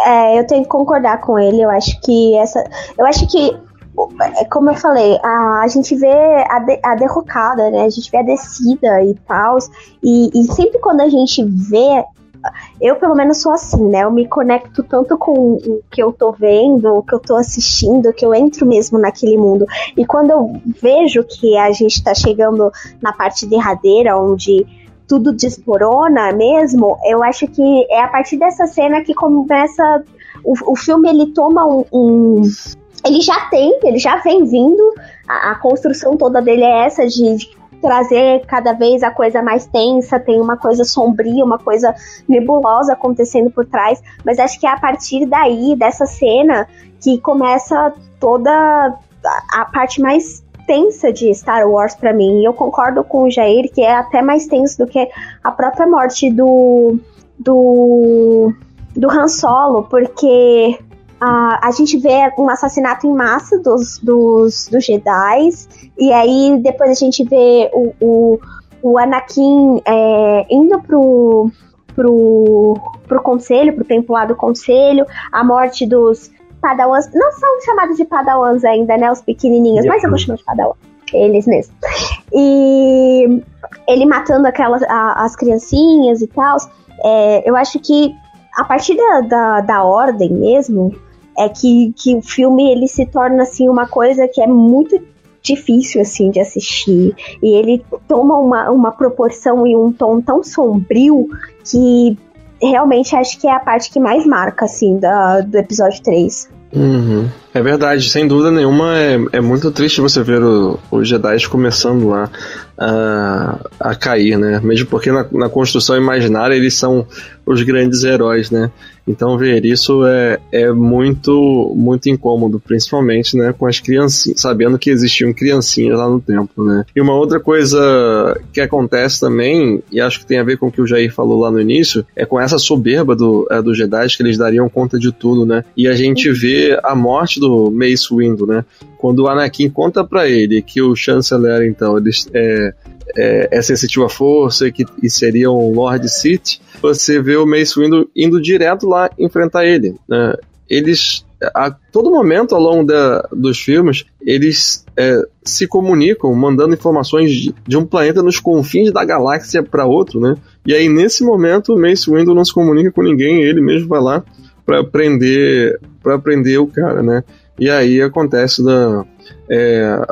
É, eu tenho que concordar com ele. Eu acho que essa. Eu acho que é como eu falei, a, a gente vê a, de, a derrocada, né? A gente vê a descida e tal. E, e sempre quando a gente vê eu pelo menos sou assim, né? Eu me conecto tanto com o que eu tô vendo, o que eu tô assistindo, que eu entro mesmo naquele mundo. E quando eu vejo que a gente tá chegando na parte derradeira, onde tudo desporona mesmo, eu acho que é a partir dessa cena que começa. O, o filme ele toma um, um ele já tem, ele já vem vindo. A, a, construção toda dele é essa de trazer cada vez a coisa mais tensa, tem uma coisa sombria, uma coisa nebulosa acontecendo por trás, mas acho que é a partir daí, dessa cena, que começa toda a parte mais tensa de Star Wars para mim. E eu concordo com o Jair que é até mais tenso do que a própria morte do do do Han Solo, porque a, a gente vê um assassinato em massa dos, dos, dos Jedi, e aí depois a gente vê o, o, o Anakin é, indo pro, pro, pro conselho, pro templo lá do conselho, a morte dos padawans, não são chamados de padawans ainda, né, os pequenininhos, mas eu vou chamar de padawan, eles mesmo. E ele matando aquelas, a, as criancinhas e tal, é, eu acho que a partir da, da, da ordem mesmo, é que, que o filme ele se torna assim uma coisa que é muito difícil assim de assistir e ele toma uma, uma proporção e um tom tão sombrio que realmente acho que é a parte que mais marca assim da, do episódio 3. Uhum. É verdade, sem dúvida nenhuma é, é muito triste você ver o, os Jedi começando lá a, a cair, né? Mesmo porque na, na construção imaginária eles são os grandes heróis, né? Então ver isso é, é muito muito incômodo, principalmente né, com as criancinhas, sabendo que existiam criancinhas lá no templo, né? E uma outra coisa que acontece também, e acho que tem a ver com o que o Jair falou lá no início, é com essa soberba do, é, dos Jedi que eles dariam conta de tudo, né? E a gente vê a morte do Mace Windu, né? Quando o Anakin conta para ele que o chanceler, então, ele é, é, é sensitivo à força e que e seria um Lord Sith, você vê o Mace Windu indo direto lá enfrentar ele. Né? Eles, a todo momento ao longo da, dos filmes, eles é, se comunicam, mandando informações de, de, um planeta nos confins da galáxia para outro, né? E aí, nesse momento, o Mace Windu não se comunica com ninguém, ele mesmo vai lá para prender, para prender o cara, né? E aí acontece da, é,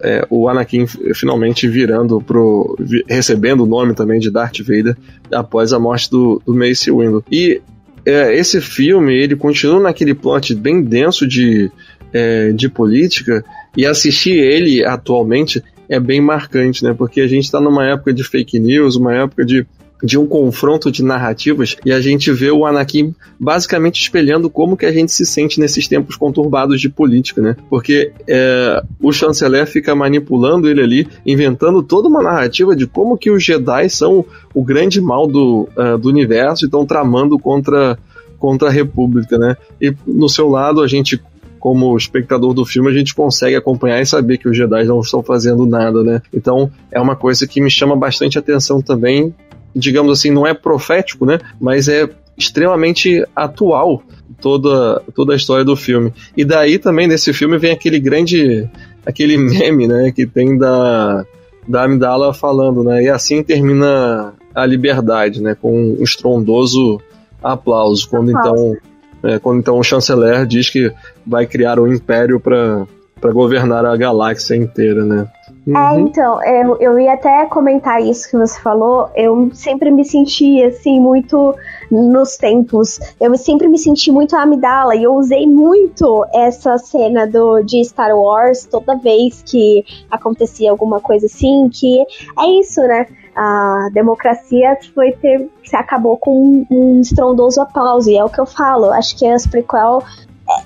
é, o Anakin finalmente virando pro. recebendo o nome também de Darth Vader após a morte do, do Mace Windu. E é, esse filme, ele continua naquele plot bem denso de, é, de política, e assistir ele atualmente é bem marcante, né? Porque a gente está numa época de fake news, uma época de de um confronto de narrativas e a gente vê o Anakin basicamente espelhando como que a gente se sente nesses tempos conturbados de política, né? Porque é, o chanceler fica manipulando ele ali, inventando toda uma narrativa de como que os Jedi são o grande mal do, uh, do universo e estão tramando contra, contra a República, né? E no seu lado a gente como espectador do filme, a gente consegue acompanhar e saber que os Jedi não estão fazendo nada, né? Então, é uma coisa que me chama bastante atenção também, digamos assim, não é profético, né? Mas é extremamente atual toda, toda a história do filme. E daí também nesse filme vem aquele grande aquele meme, né, que tem da da Amidala falando, né? E assim termina a liberdade, né, com um estrondoso aplauso quando então é, quando então o chanceler diz que vai criar um império para para governar a galáxia inteira, né? É, uhum. É, então, eu, eu ia até comentar isso que você falou. Eu sempre me senti, assim, muito nos tempos. Eu sempre me senti muito a amidala e eu usei muito essa cena do, de Star Wars toda vez que acontecia alguma coisa assim, que é isso, né? A democracia foi ter, se acabou com um, um estrondoso aplauso, e é o que eu falo. Acho que as prequel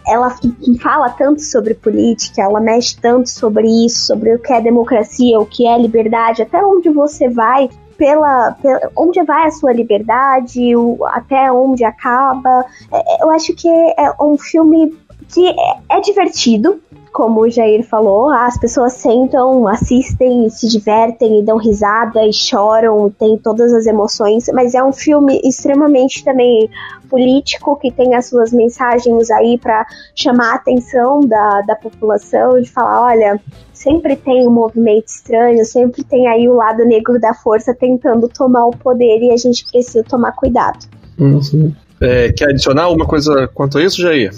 ela fala tanto sobre política, ela mexe tanto sobre isso, sobre o que é democracia, o que é liberdade, até onde você vai pela, pela, onde vai a sua liberdade, o, até onde acaba. É, é eu acho que é um filme que é, é divertido, como o Jair falou, as pessoas sentam, assistem, se divertem e dão risada e choram, tem todas as emoções, mas é um filme extremamente também político que tem as suas mensagens aí para chamar a atenção da, da população, de falar, olha, sempre tem um movimento estranho, sempre tem aí o lado negro da força tentando tomar o poder e a gente precisa tomar cuidado. Uhum. É, quer adicionar alguma coisa quanto a isso, Jair?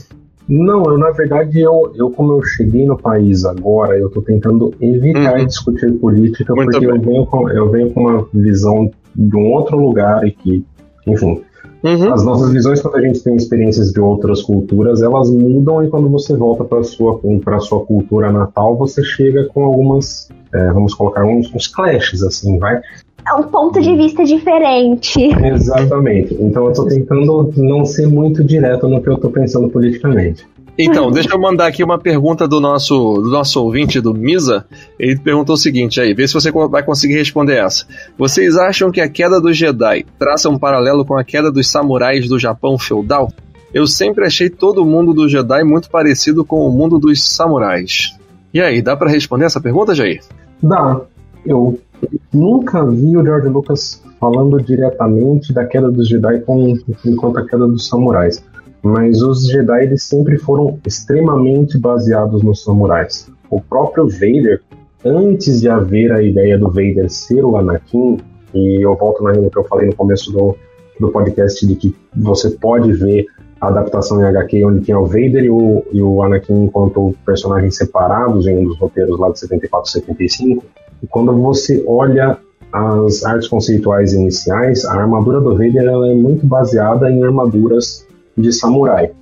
Não, eu, na verdade, eu, eu, como eu cheguei no país agora, eu estou tentando evitar uhum. discutir política, Muito porque eu venho, com, eu venho com uma visão de um outro lugar e que, enfim, Uhum. As nossas visões, quando a gente tem experiências de outras culturas, elas mudam e quando você volta para sua para sua cultura natal, você chega com algumas, é, vamos colocar uns, uns clashes assim, vai. É um ponto de vista diferente. Exatamente. Então eu estou tentando não ser muito direto no que eu estou pensando politicamente. Então, deixa eu mandar aqui uma pergunta do nosso, do nosso ouvinte, do Misa. Ele perguntou o seguinte aí, vê se você vai conseguir responder essa. Vocês acham que a queda dos Jedi traça um paralelo com a queda dos samurais do Japão feudal? Eu sempre achei todo o mundo do Jedi muito parecido com o mundo dos samurais. E aí, dá para responder essa pergunta, Jair? Dá. Eu nunca vi o George Lucas falando diretamente da queda dos Jedi enquanto a queda dos samurais mas os Jedi eles sempre foram extremamente baseados nos samurais. O próprio Vader, antes de haver a ideia do Vader ser o Anakin, e eu volto naquilo que eu falei no começo do, do podcast de que você pode ver a adaptação em HQ onde tinha o Vader e o, e o Anakin enquanto personagens separados em um dos roteiros lá de 74 e 75. E quando você olha as artes conceituais iniciais, a armadura do Vader ela é muito baseada em armaduras de samurai,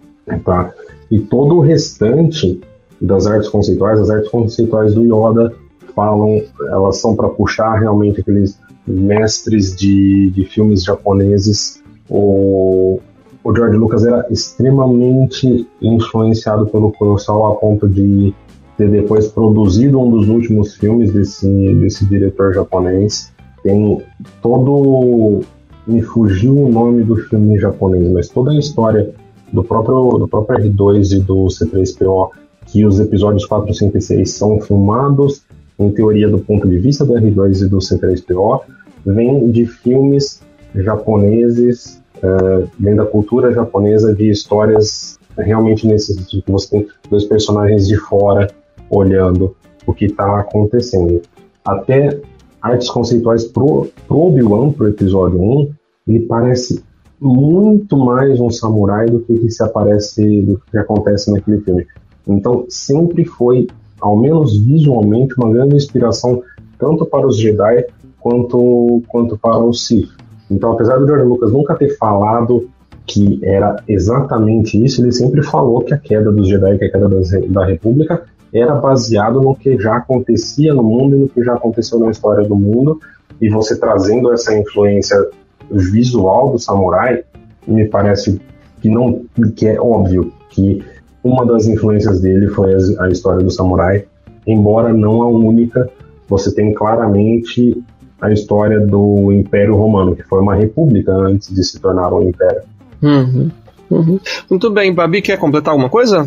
tá? E todo o restante das artes conceituais, as artes conceituais do Yoda falam, elas são para puxar realmente aqueles mestres de, de filmes japoneses. O, o George Lucas era extremamente influenciado pelo Kurosawa a ponto de ter depois produzido um dos últimos filmes desse, desse diretor japonês. Tem todo me fugiu o nome do filme japonês, mas toda a história do próprio, do próprio R2 e do C3PO, que os episódios 4, 5 e 6 são filmados, em teoria, do ponto de vista do R2 e do C3PO, vem de filmes japoneses, uh, vem da cultura japonesa de histórias realmente sentido, que você tem dois personagens de fora olhando o que está acontecendo. Até artes conceituais pro, pro Obi-Wan, pro episódio 1, ele parece muito mais um samurai do que, que se aparece do que acontece naquele filme. Então sempre foi ao menos visualmente, uma grande inspiração tanto para os Jedi quanto, quanto para os Sith. Então, apesar do George Lucas nunca ter falado que era exatamente isso, ele sempre falou que a queda dos Jedi, que a queda das, da República, era baseado no que já acontecia no mundo e no que já aconteceu na história do mundo, e você trazendo essa influência visual do samurai, me parece que não que é óbvio que uma das influências dele foi a história do samurai, embora não a única. Você tem claramente a história do Império Romano, que foi uma república antes de se tornar um império. Uhum, uhum. Muito bem, Babi, quer completar alguma coisa?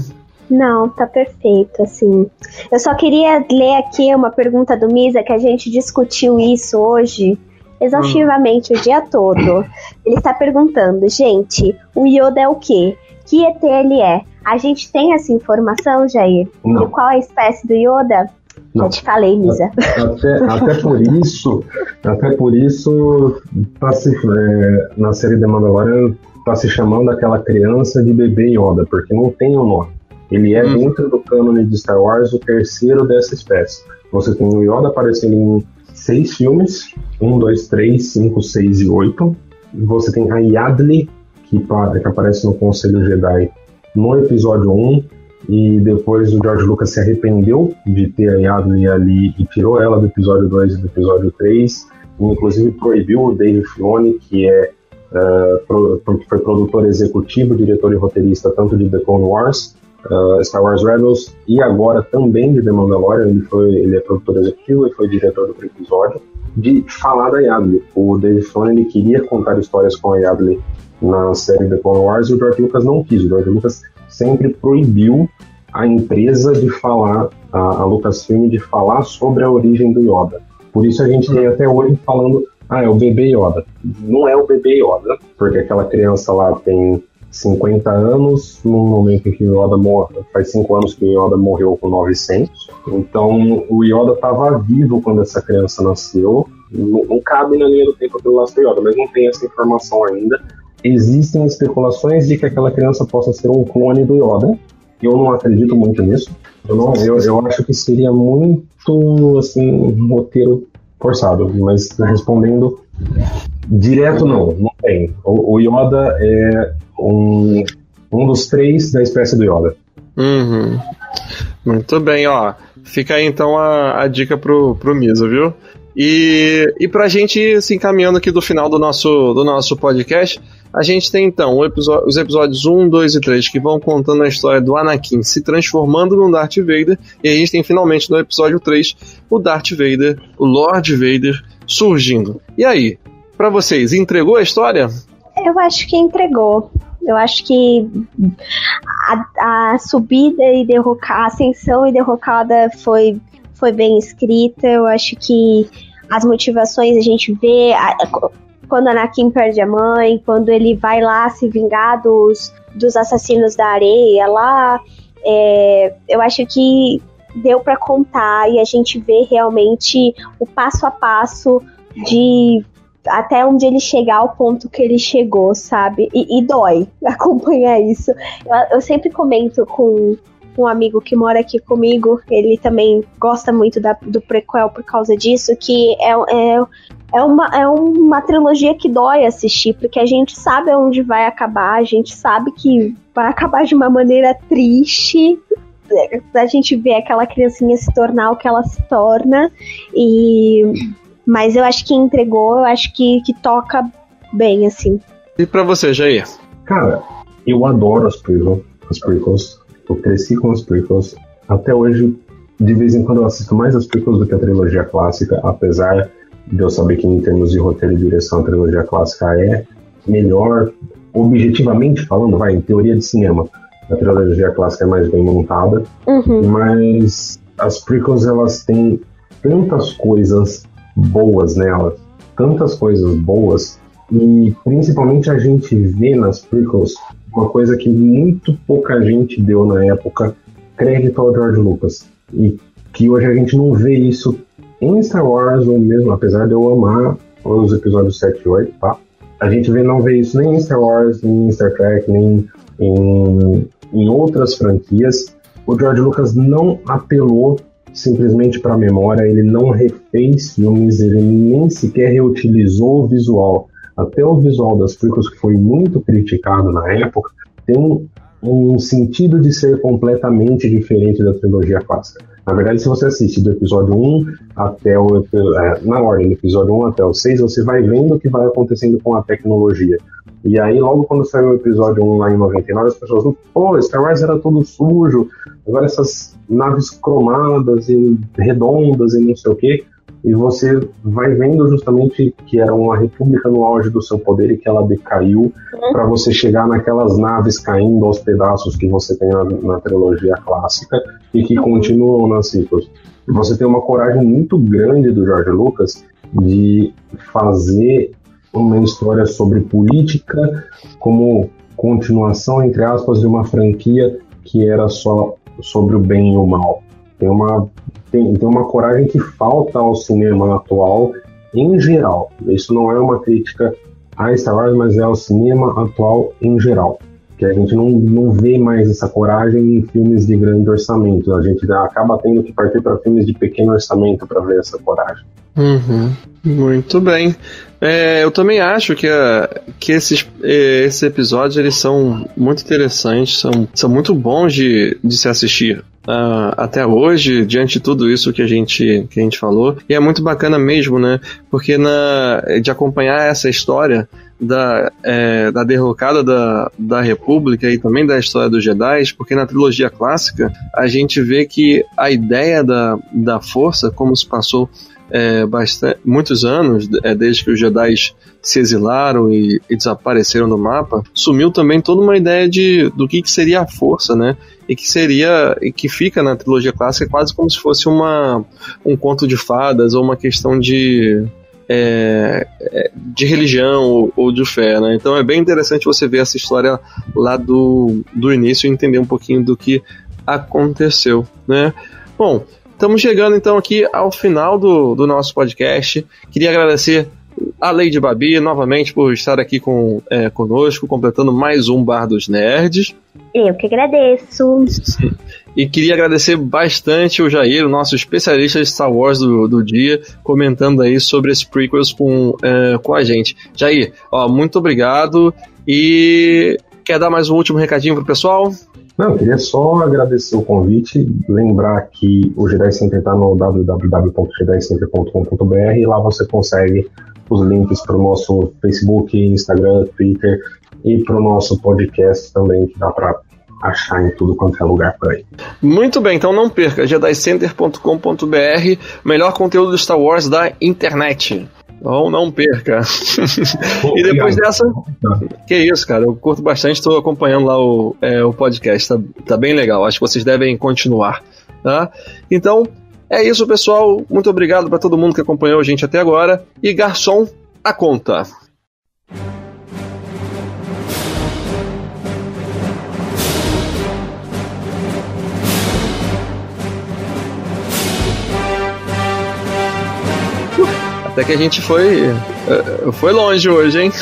Não, tá perfeito, assim. Eu só queria ler aqui uma pergunta do Misa, que a gente discutiu isso hoje exaustivamente hum. o dia todo. Ele está perguntando, gente, o Yoda é o quê? Que ET ele é? A gente tem essa informação, Jair? Não. De qual é a espécie do Yoda? Não. Já te falei, Misa. Até, até por isso, até por isso, tá se, é, na série The Mandalorian tá se chamando aquela criança de bebê Yoda, porque não tem o um nome. Ele é, hum. dentro do cânone de Star Wars, o terceiro dessa espécie. Você tem o Yoda aparecendo em seis filmes: um, dois, três, cinco, seis e oito. Você tem a Yadli, que, que aparece no Conselho Jedi no episódio 1, e depois o George Lucas se arrependeu de ter a Yadli ali e tirou ela do episódio 2 e do episódio 3, e inclusive proibiu o Dave Filoni, que é uh, pro, foi produtor executivo, diretor e roteirista tanto de The Clone Wars, uh, Star Wars Rebels e agora também de The Mandalorian, ele, foi, ele é produtor executivo e foi diretor do episódio, de falar da Yadli. O Dave Filoni ele queria contar histórias com a Yadli na série The Clone Wars e o George Lucas não quis. O George Lucas sempre proibiu a empresa de falar, a, a Lucasfilm de falar sobre a origem do Yoda. Por isso a gente tem até hoje falando, ah, é o bebê Yoda. Não é o bebê Yoda, porque aquela criança lá tem 50 anos, no momento em que o Yoda morre, faz 5 anos que o Yoda morreu com 900. Então o Yoda estava vivo quando essa criança nasceu. Não, não cabe na linha do tempo pelo laço do Yoda, mas não tem essa informação ainda existem especulações de que aquela criança possa ser um clone do Yoda. Eu não acredito muito nisso. Eu, não, eu, eu acho que seria muito, assim, um roteiro forçado. Mas respondendo direto, não, não tem. O, o Yoda é um, um dos três da espécie do Yoda. Uhum. Muito bem, ó. Fica aí então a, a dica pro, pro Misa, viu? E, e pra gente se encaminhando aqui do final do nosso, do nosso podcast, a gente tem então os episódios 1, 2 e 3 que vão contando a história do Anakin se transformando no Darth Vader, e a gente tem finalmente no episódio 3 o Darth Vader, o Lord Vader, surgindo. E aí, para vocês, entregou a história? Eu acho que entregou. Eu acho que a, a subida e derrocada, a ascensão e derrocada foi, foi bem escrita. Eu acho que as motivações a gente vê. A, quando Anakin perde a mãe, quando ele vai lá se vingar dos, dos assassinos da areia lá. É, eu acho que deu para contar e a gente vê realmente o passo a passo de até onde ele chegar ao ponto que ele chegou, sabe? E, e dói acompanhar isso. Eu, eu, sempre comento com um amigo que mora aqui comigo, ele também gosta muito da, do prequel por causa disso, que é, é, é, uma, é uma trilogia que dói assistir, porque a gente sabe onde vai acabar, a gente sabe que vai acabar de uma maneira triste, a gente vê aquela criancinha se tornar o que ela se torna, e mas eu acho que entregou, eu acho que, que toca bem, assim. E para você, Jair? Cara, eu adoro as prequels, as prequels. Eu cresci com as prequels. Até hoje, de vez em quando eu assisto mais as prequels do que a trilogia clássica, apesar de eu saber que em termos de roteiro e direção a trilogia clássica é melhor, objetivamente falando, vai, em teoria de cinema, a trilogia clássica é mais bem montada, uhum. mas as prequels elas têm tantas coisas boas nelas, tantas coisas boas, e principalmente a gente vê nas prequels uma coisa que muito pouca gente deu na época crédito ao George Lucas. E que hoje a gente não vê isso em Star Wars, ou mesmo, apesar de eu amar os episódios 7 e 8, tá? A gente vê, não vê isso nem em Star Wars, nem em Star Trek, nem em, em outras franquias, o George Lucas não apelou simplesmente para a memória, ele não refez filmes, ele nem sequer reutilizou o visual. Até o visual das prequels, que foi muito criticado na época, tem um, um sentido de ser completamente diferente da trilogia clássica. Na verdade, se você assiste do episódio 1 até o. É, na ordem, do episódio 1 até o 6, você vai vendo o que vai acontecendo com a tecnologia. E aí, logo quando saiu o episódio 1 lá em 99, as pessoas pô, Star Wars era todo sujo, agora essas naves cromadas e redondas e não sei o quê. E você vai vendo justamente que era uma república no auge do seu poder e que ela decaiu uhum. para você chegar naquelas naves caindo aos pedaços que você tem na, na trilogia clássica e que uhum. continuam nas ciclos. Você tem uma coragem muito grande do George Lucas de fazer uma história sobre política como continuação, entre aspas, de uma franquia que era só sobre o bem e o mal. Tem uma, tem, tem uma coragem que falta ao cinema atual em geral. Isso não é uma crítica a Star Wars, mas é ao cinema atual em geral. Que a gente não, não vê mais essa coragem em filmes de grande orçamento. A gente acaba tendo que partir para filmes de pequeno orçamento para ver essa coragem. Uhum. Muito bem. É, eu também acho que, uh, que esses, eh, esses episódios eles são muito interessantes, são, são muito bons de, de se assistir. Uh, até hoje, diante de tudo isso que a gente, que a gente falou, e é muito bacana mesmo, né? Porque na, de acompanhar essa história da, é, da derrocada da, da República e também da história dos Jedi, porque na trilogia clássica a gente vê que a ideia da, da força, como se passou é, bastante, muitos anos, é, desde que os Jedi se exilaram e, e, desapareceram do mapa, sumiu também toda uma ideia de do que, que seria a força, né? E que seria e que fica na trilogia clássica quase como se fosse uma um conto de fadas ou uma questão de é, é de religião ou, ou, de fé, né? Então é bem interessante você ver essa história lá do, do início e entender um pouquinho do que aconteceu, né? Bom, Estamos chegando então aqui ao final do, do nosso podcast. Queria agradecer a Lady Babi novamente por estar aqui com, é, conosco, completando mais um Bar dos Nerds. Eu que agradeço. E queria agradecer bastante o Jair, o nosso especialista de Star Wars do, do dia, comentando aí sobre as prequels com, é, com a gente. Jair, ó, muito obrigado. E quer dar mais um último recadinho pro pessoal? Não, eu queria só agradecer o convite, lembrar que o Jedi Center está no www.jedicenter.com.br e lá você consegue os links para o nosso Facebook, Instagram, Twitter e para o nosso podcast também, que dá para achar em tudo quanto é lugar por aí. Muito bem, então não perca, jedicenter.com.br, melhor conteúdo de Star Wars da internet. Não, não perca. e depois dessa. Que isso, cara. Eu curto bastante, estou acompanhando lá o, é, o podcast. Tá, tá bem legal. Acho que vocês devem continuar. Tá? Então, é isso, pessoal. Muito obrigado para todo mundo que acompanhou a gente até agora. E garçom, a conta. Até que a gente foi. Eh, foi longe hoje, hein?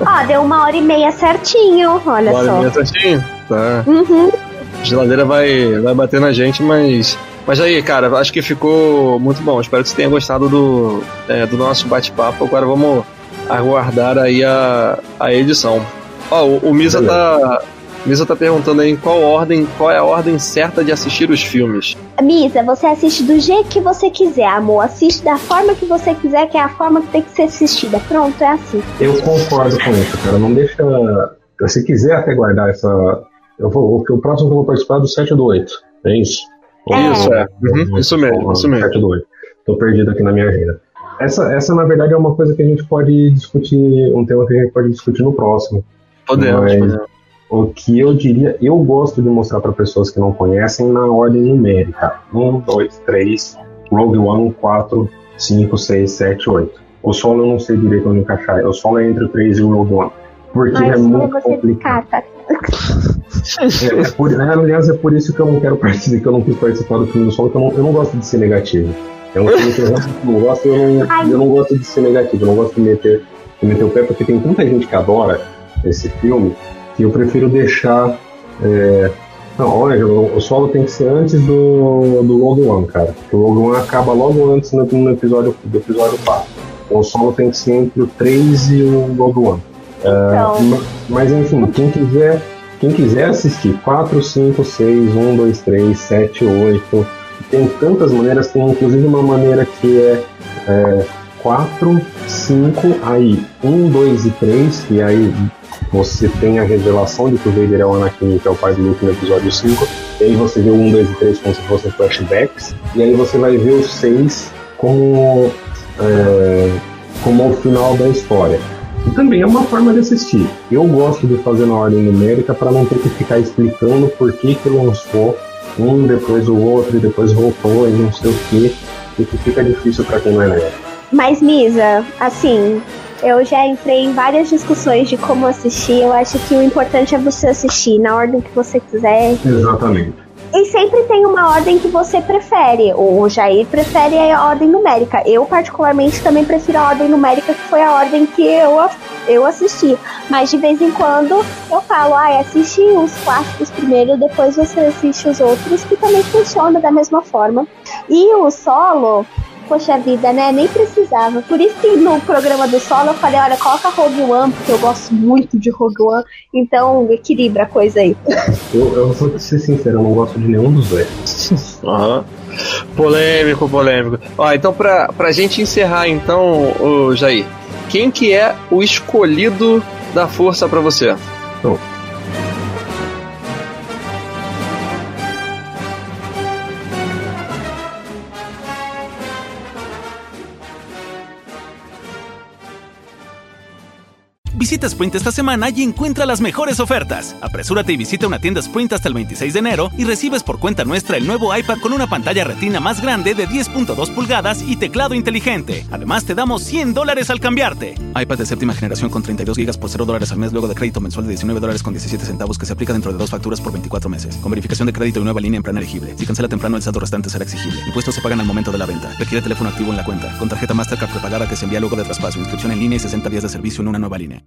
Ó, deu uma hora e meia certinho, olha uma só. Uma hora e meia certinho? Tá. Uhum. A geladeira vai, vai bater na gente, mas. Mas aí, cara, acho que ficou muito bom. Espero que você tenha gostado do, é, do nosso bate-papo. Agora vamos aguardar aí a, a edição. Ó, o, o Misa tá, Misa tá perguntando aí em qual ordem, qual é a ordem certa de assistir os filmes. Misa, você assiste do jeito que você quiser, amor. Assiste da forma que você quiser, que é a forma que tem que ser assistida. Pronto, é assim. Eu concordo com isso, cara. Não deixa. Se quiser até guardar essa. Eu vou, o próximo que eu vou participar é do 7 do 8. É isso? É. Isso, é. Uhum, isso mesmo, isso mesmo. 7 do 8. Tô perdido aqui na minha agenda. Essa, essa, na verdade, é uma coisa que a gente pode discutir, um tema que a gente pode discutir no próximo. Podemos, Mas, podemos. O que eu diria, eu gosto de mostrar para pessoas que não conhecem na ordem numérica: 1, 2, 3, Rogue One, 4, 5, 6, 7, 8. O solo eu não sei direito onde encaixar, o solo é entre o 3 e o Rogue One. Porque Mas é muito complicado. é, é por, é, aliás, é por isso que eu não quero participar, que eu não quis participar do filme do solo, porque eu não, eu não gosto de ser negativo. É um filme que eu não gosto, eu não, eu não gosto de ser negativo, eu não gosto de meter, de meter o pé, porque tem tanta gente que adora esse filme que eu prefiro deixar é, Não, olha, o, o solo tem que ser antes do, do Rogue One, cara. Porque o Rogue One acaba logo antes no, no episódio, do episódio 4. Então o solo tem que ser entre o 3 e o Rogue One. Então. Uh, mas enfim, quem quiser, quem quiser assistir 4, 5, 6, 1, 2, 3, 7, 8, tem tantas maneiras, tem inclusive uma maneira que é, é 4, 5, aí 1, 2 e 3, e aí você tem a revelação de que o Vader é o Anakin, que é o pai do Luke no episódio 5, e aí você vê o 1, 2 e 3 como se fossem flashbacks, e aí você vai ver o 6 como, é, como o final da história. E também é uma forma de assistir. Eu gosto de fazer na ordem numérica para não ter que ficar explicando por que, que lançou um, depois o outro, e depois voltou, e não sei o que, e que fica difícil para quem não é. Mas, Misa, assim, eu já entrei em várias discussões de como assistir. Eu acho que o importante é você assistir na ordem que você quiser. Exatamente. E sempre tem uma ordem que você prefere. O Jair prefere a ordem numérica. Eu, particularmente, também prefiro a ordem numérica, que foi a ordem que eu, eu assisti. Mas de vez em quando eu falo, ah, assiste os clássicos primeiro, depois você assiste os outros, que também funciona da mesma forma. E o solo, poxa vida, né? Nem precisava. Por isso que no programa do solo eu falei, olha, coloca Rogue One, porque eu gosto muito de Rogue One, então equilibra a coisa aí. Eu, eu vou ser sincero, eu não gosto de nenhum dos dois. Aham. Polêmico, polêmico. Ó, então pra, pra gente encerrar então, o Jair, quem que é o escolhido da força pra você? Então, Visita Sprint esta semana y encuentra las mejores ofertas. Apresúrate y visita una tienda Sprint hasta el 26 de enero y recibes por cuenta nuestra el nuevo iPad con una pantalla retina más grande de 10.2 pulgadas y teclado inteligente. Además, te damos 100 dólares al cambiarte. iPad de séptima generación con 32 GB por 0 dólares al mes luego de crédito mensual de 19 dólares con 17 centavos que se aplica dentro de dos facturas por 24 meses. Con verificación de crédito y nueva línea en plan elegible. Si cancela temprano, el saldo restante será exigible. Impuestos se pagan al momento de la venta. Requiere teléfono activo en la cuenta. Con tarjeta Mastercard prepagada que se envía luego de traspaso. Inscripción en línea y 60 días de servicio en una nueva línea.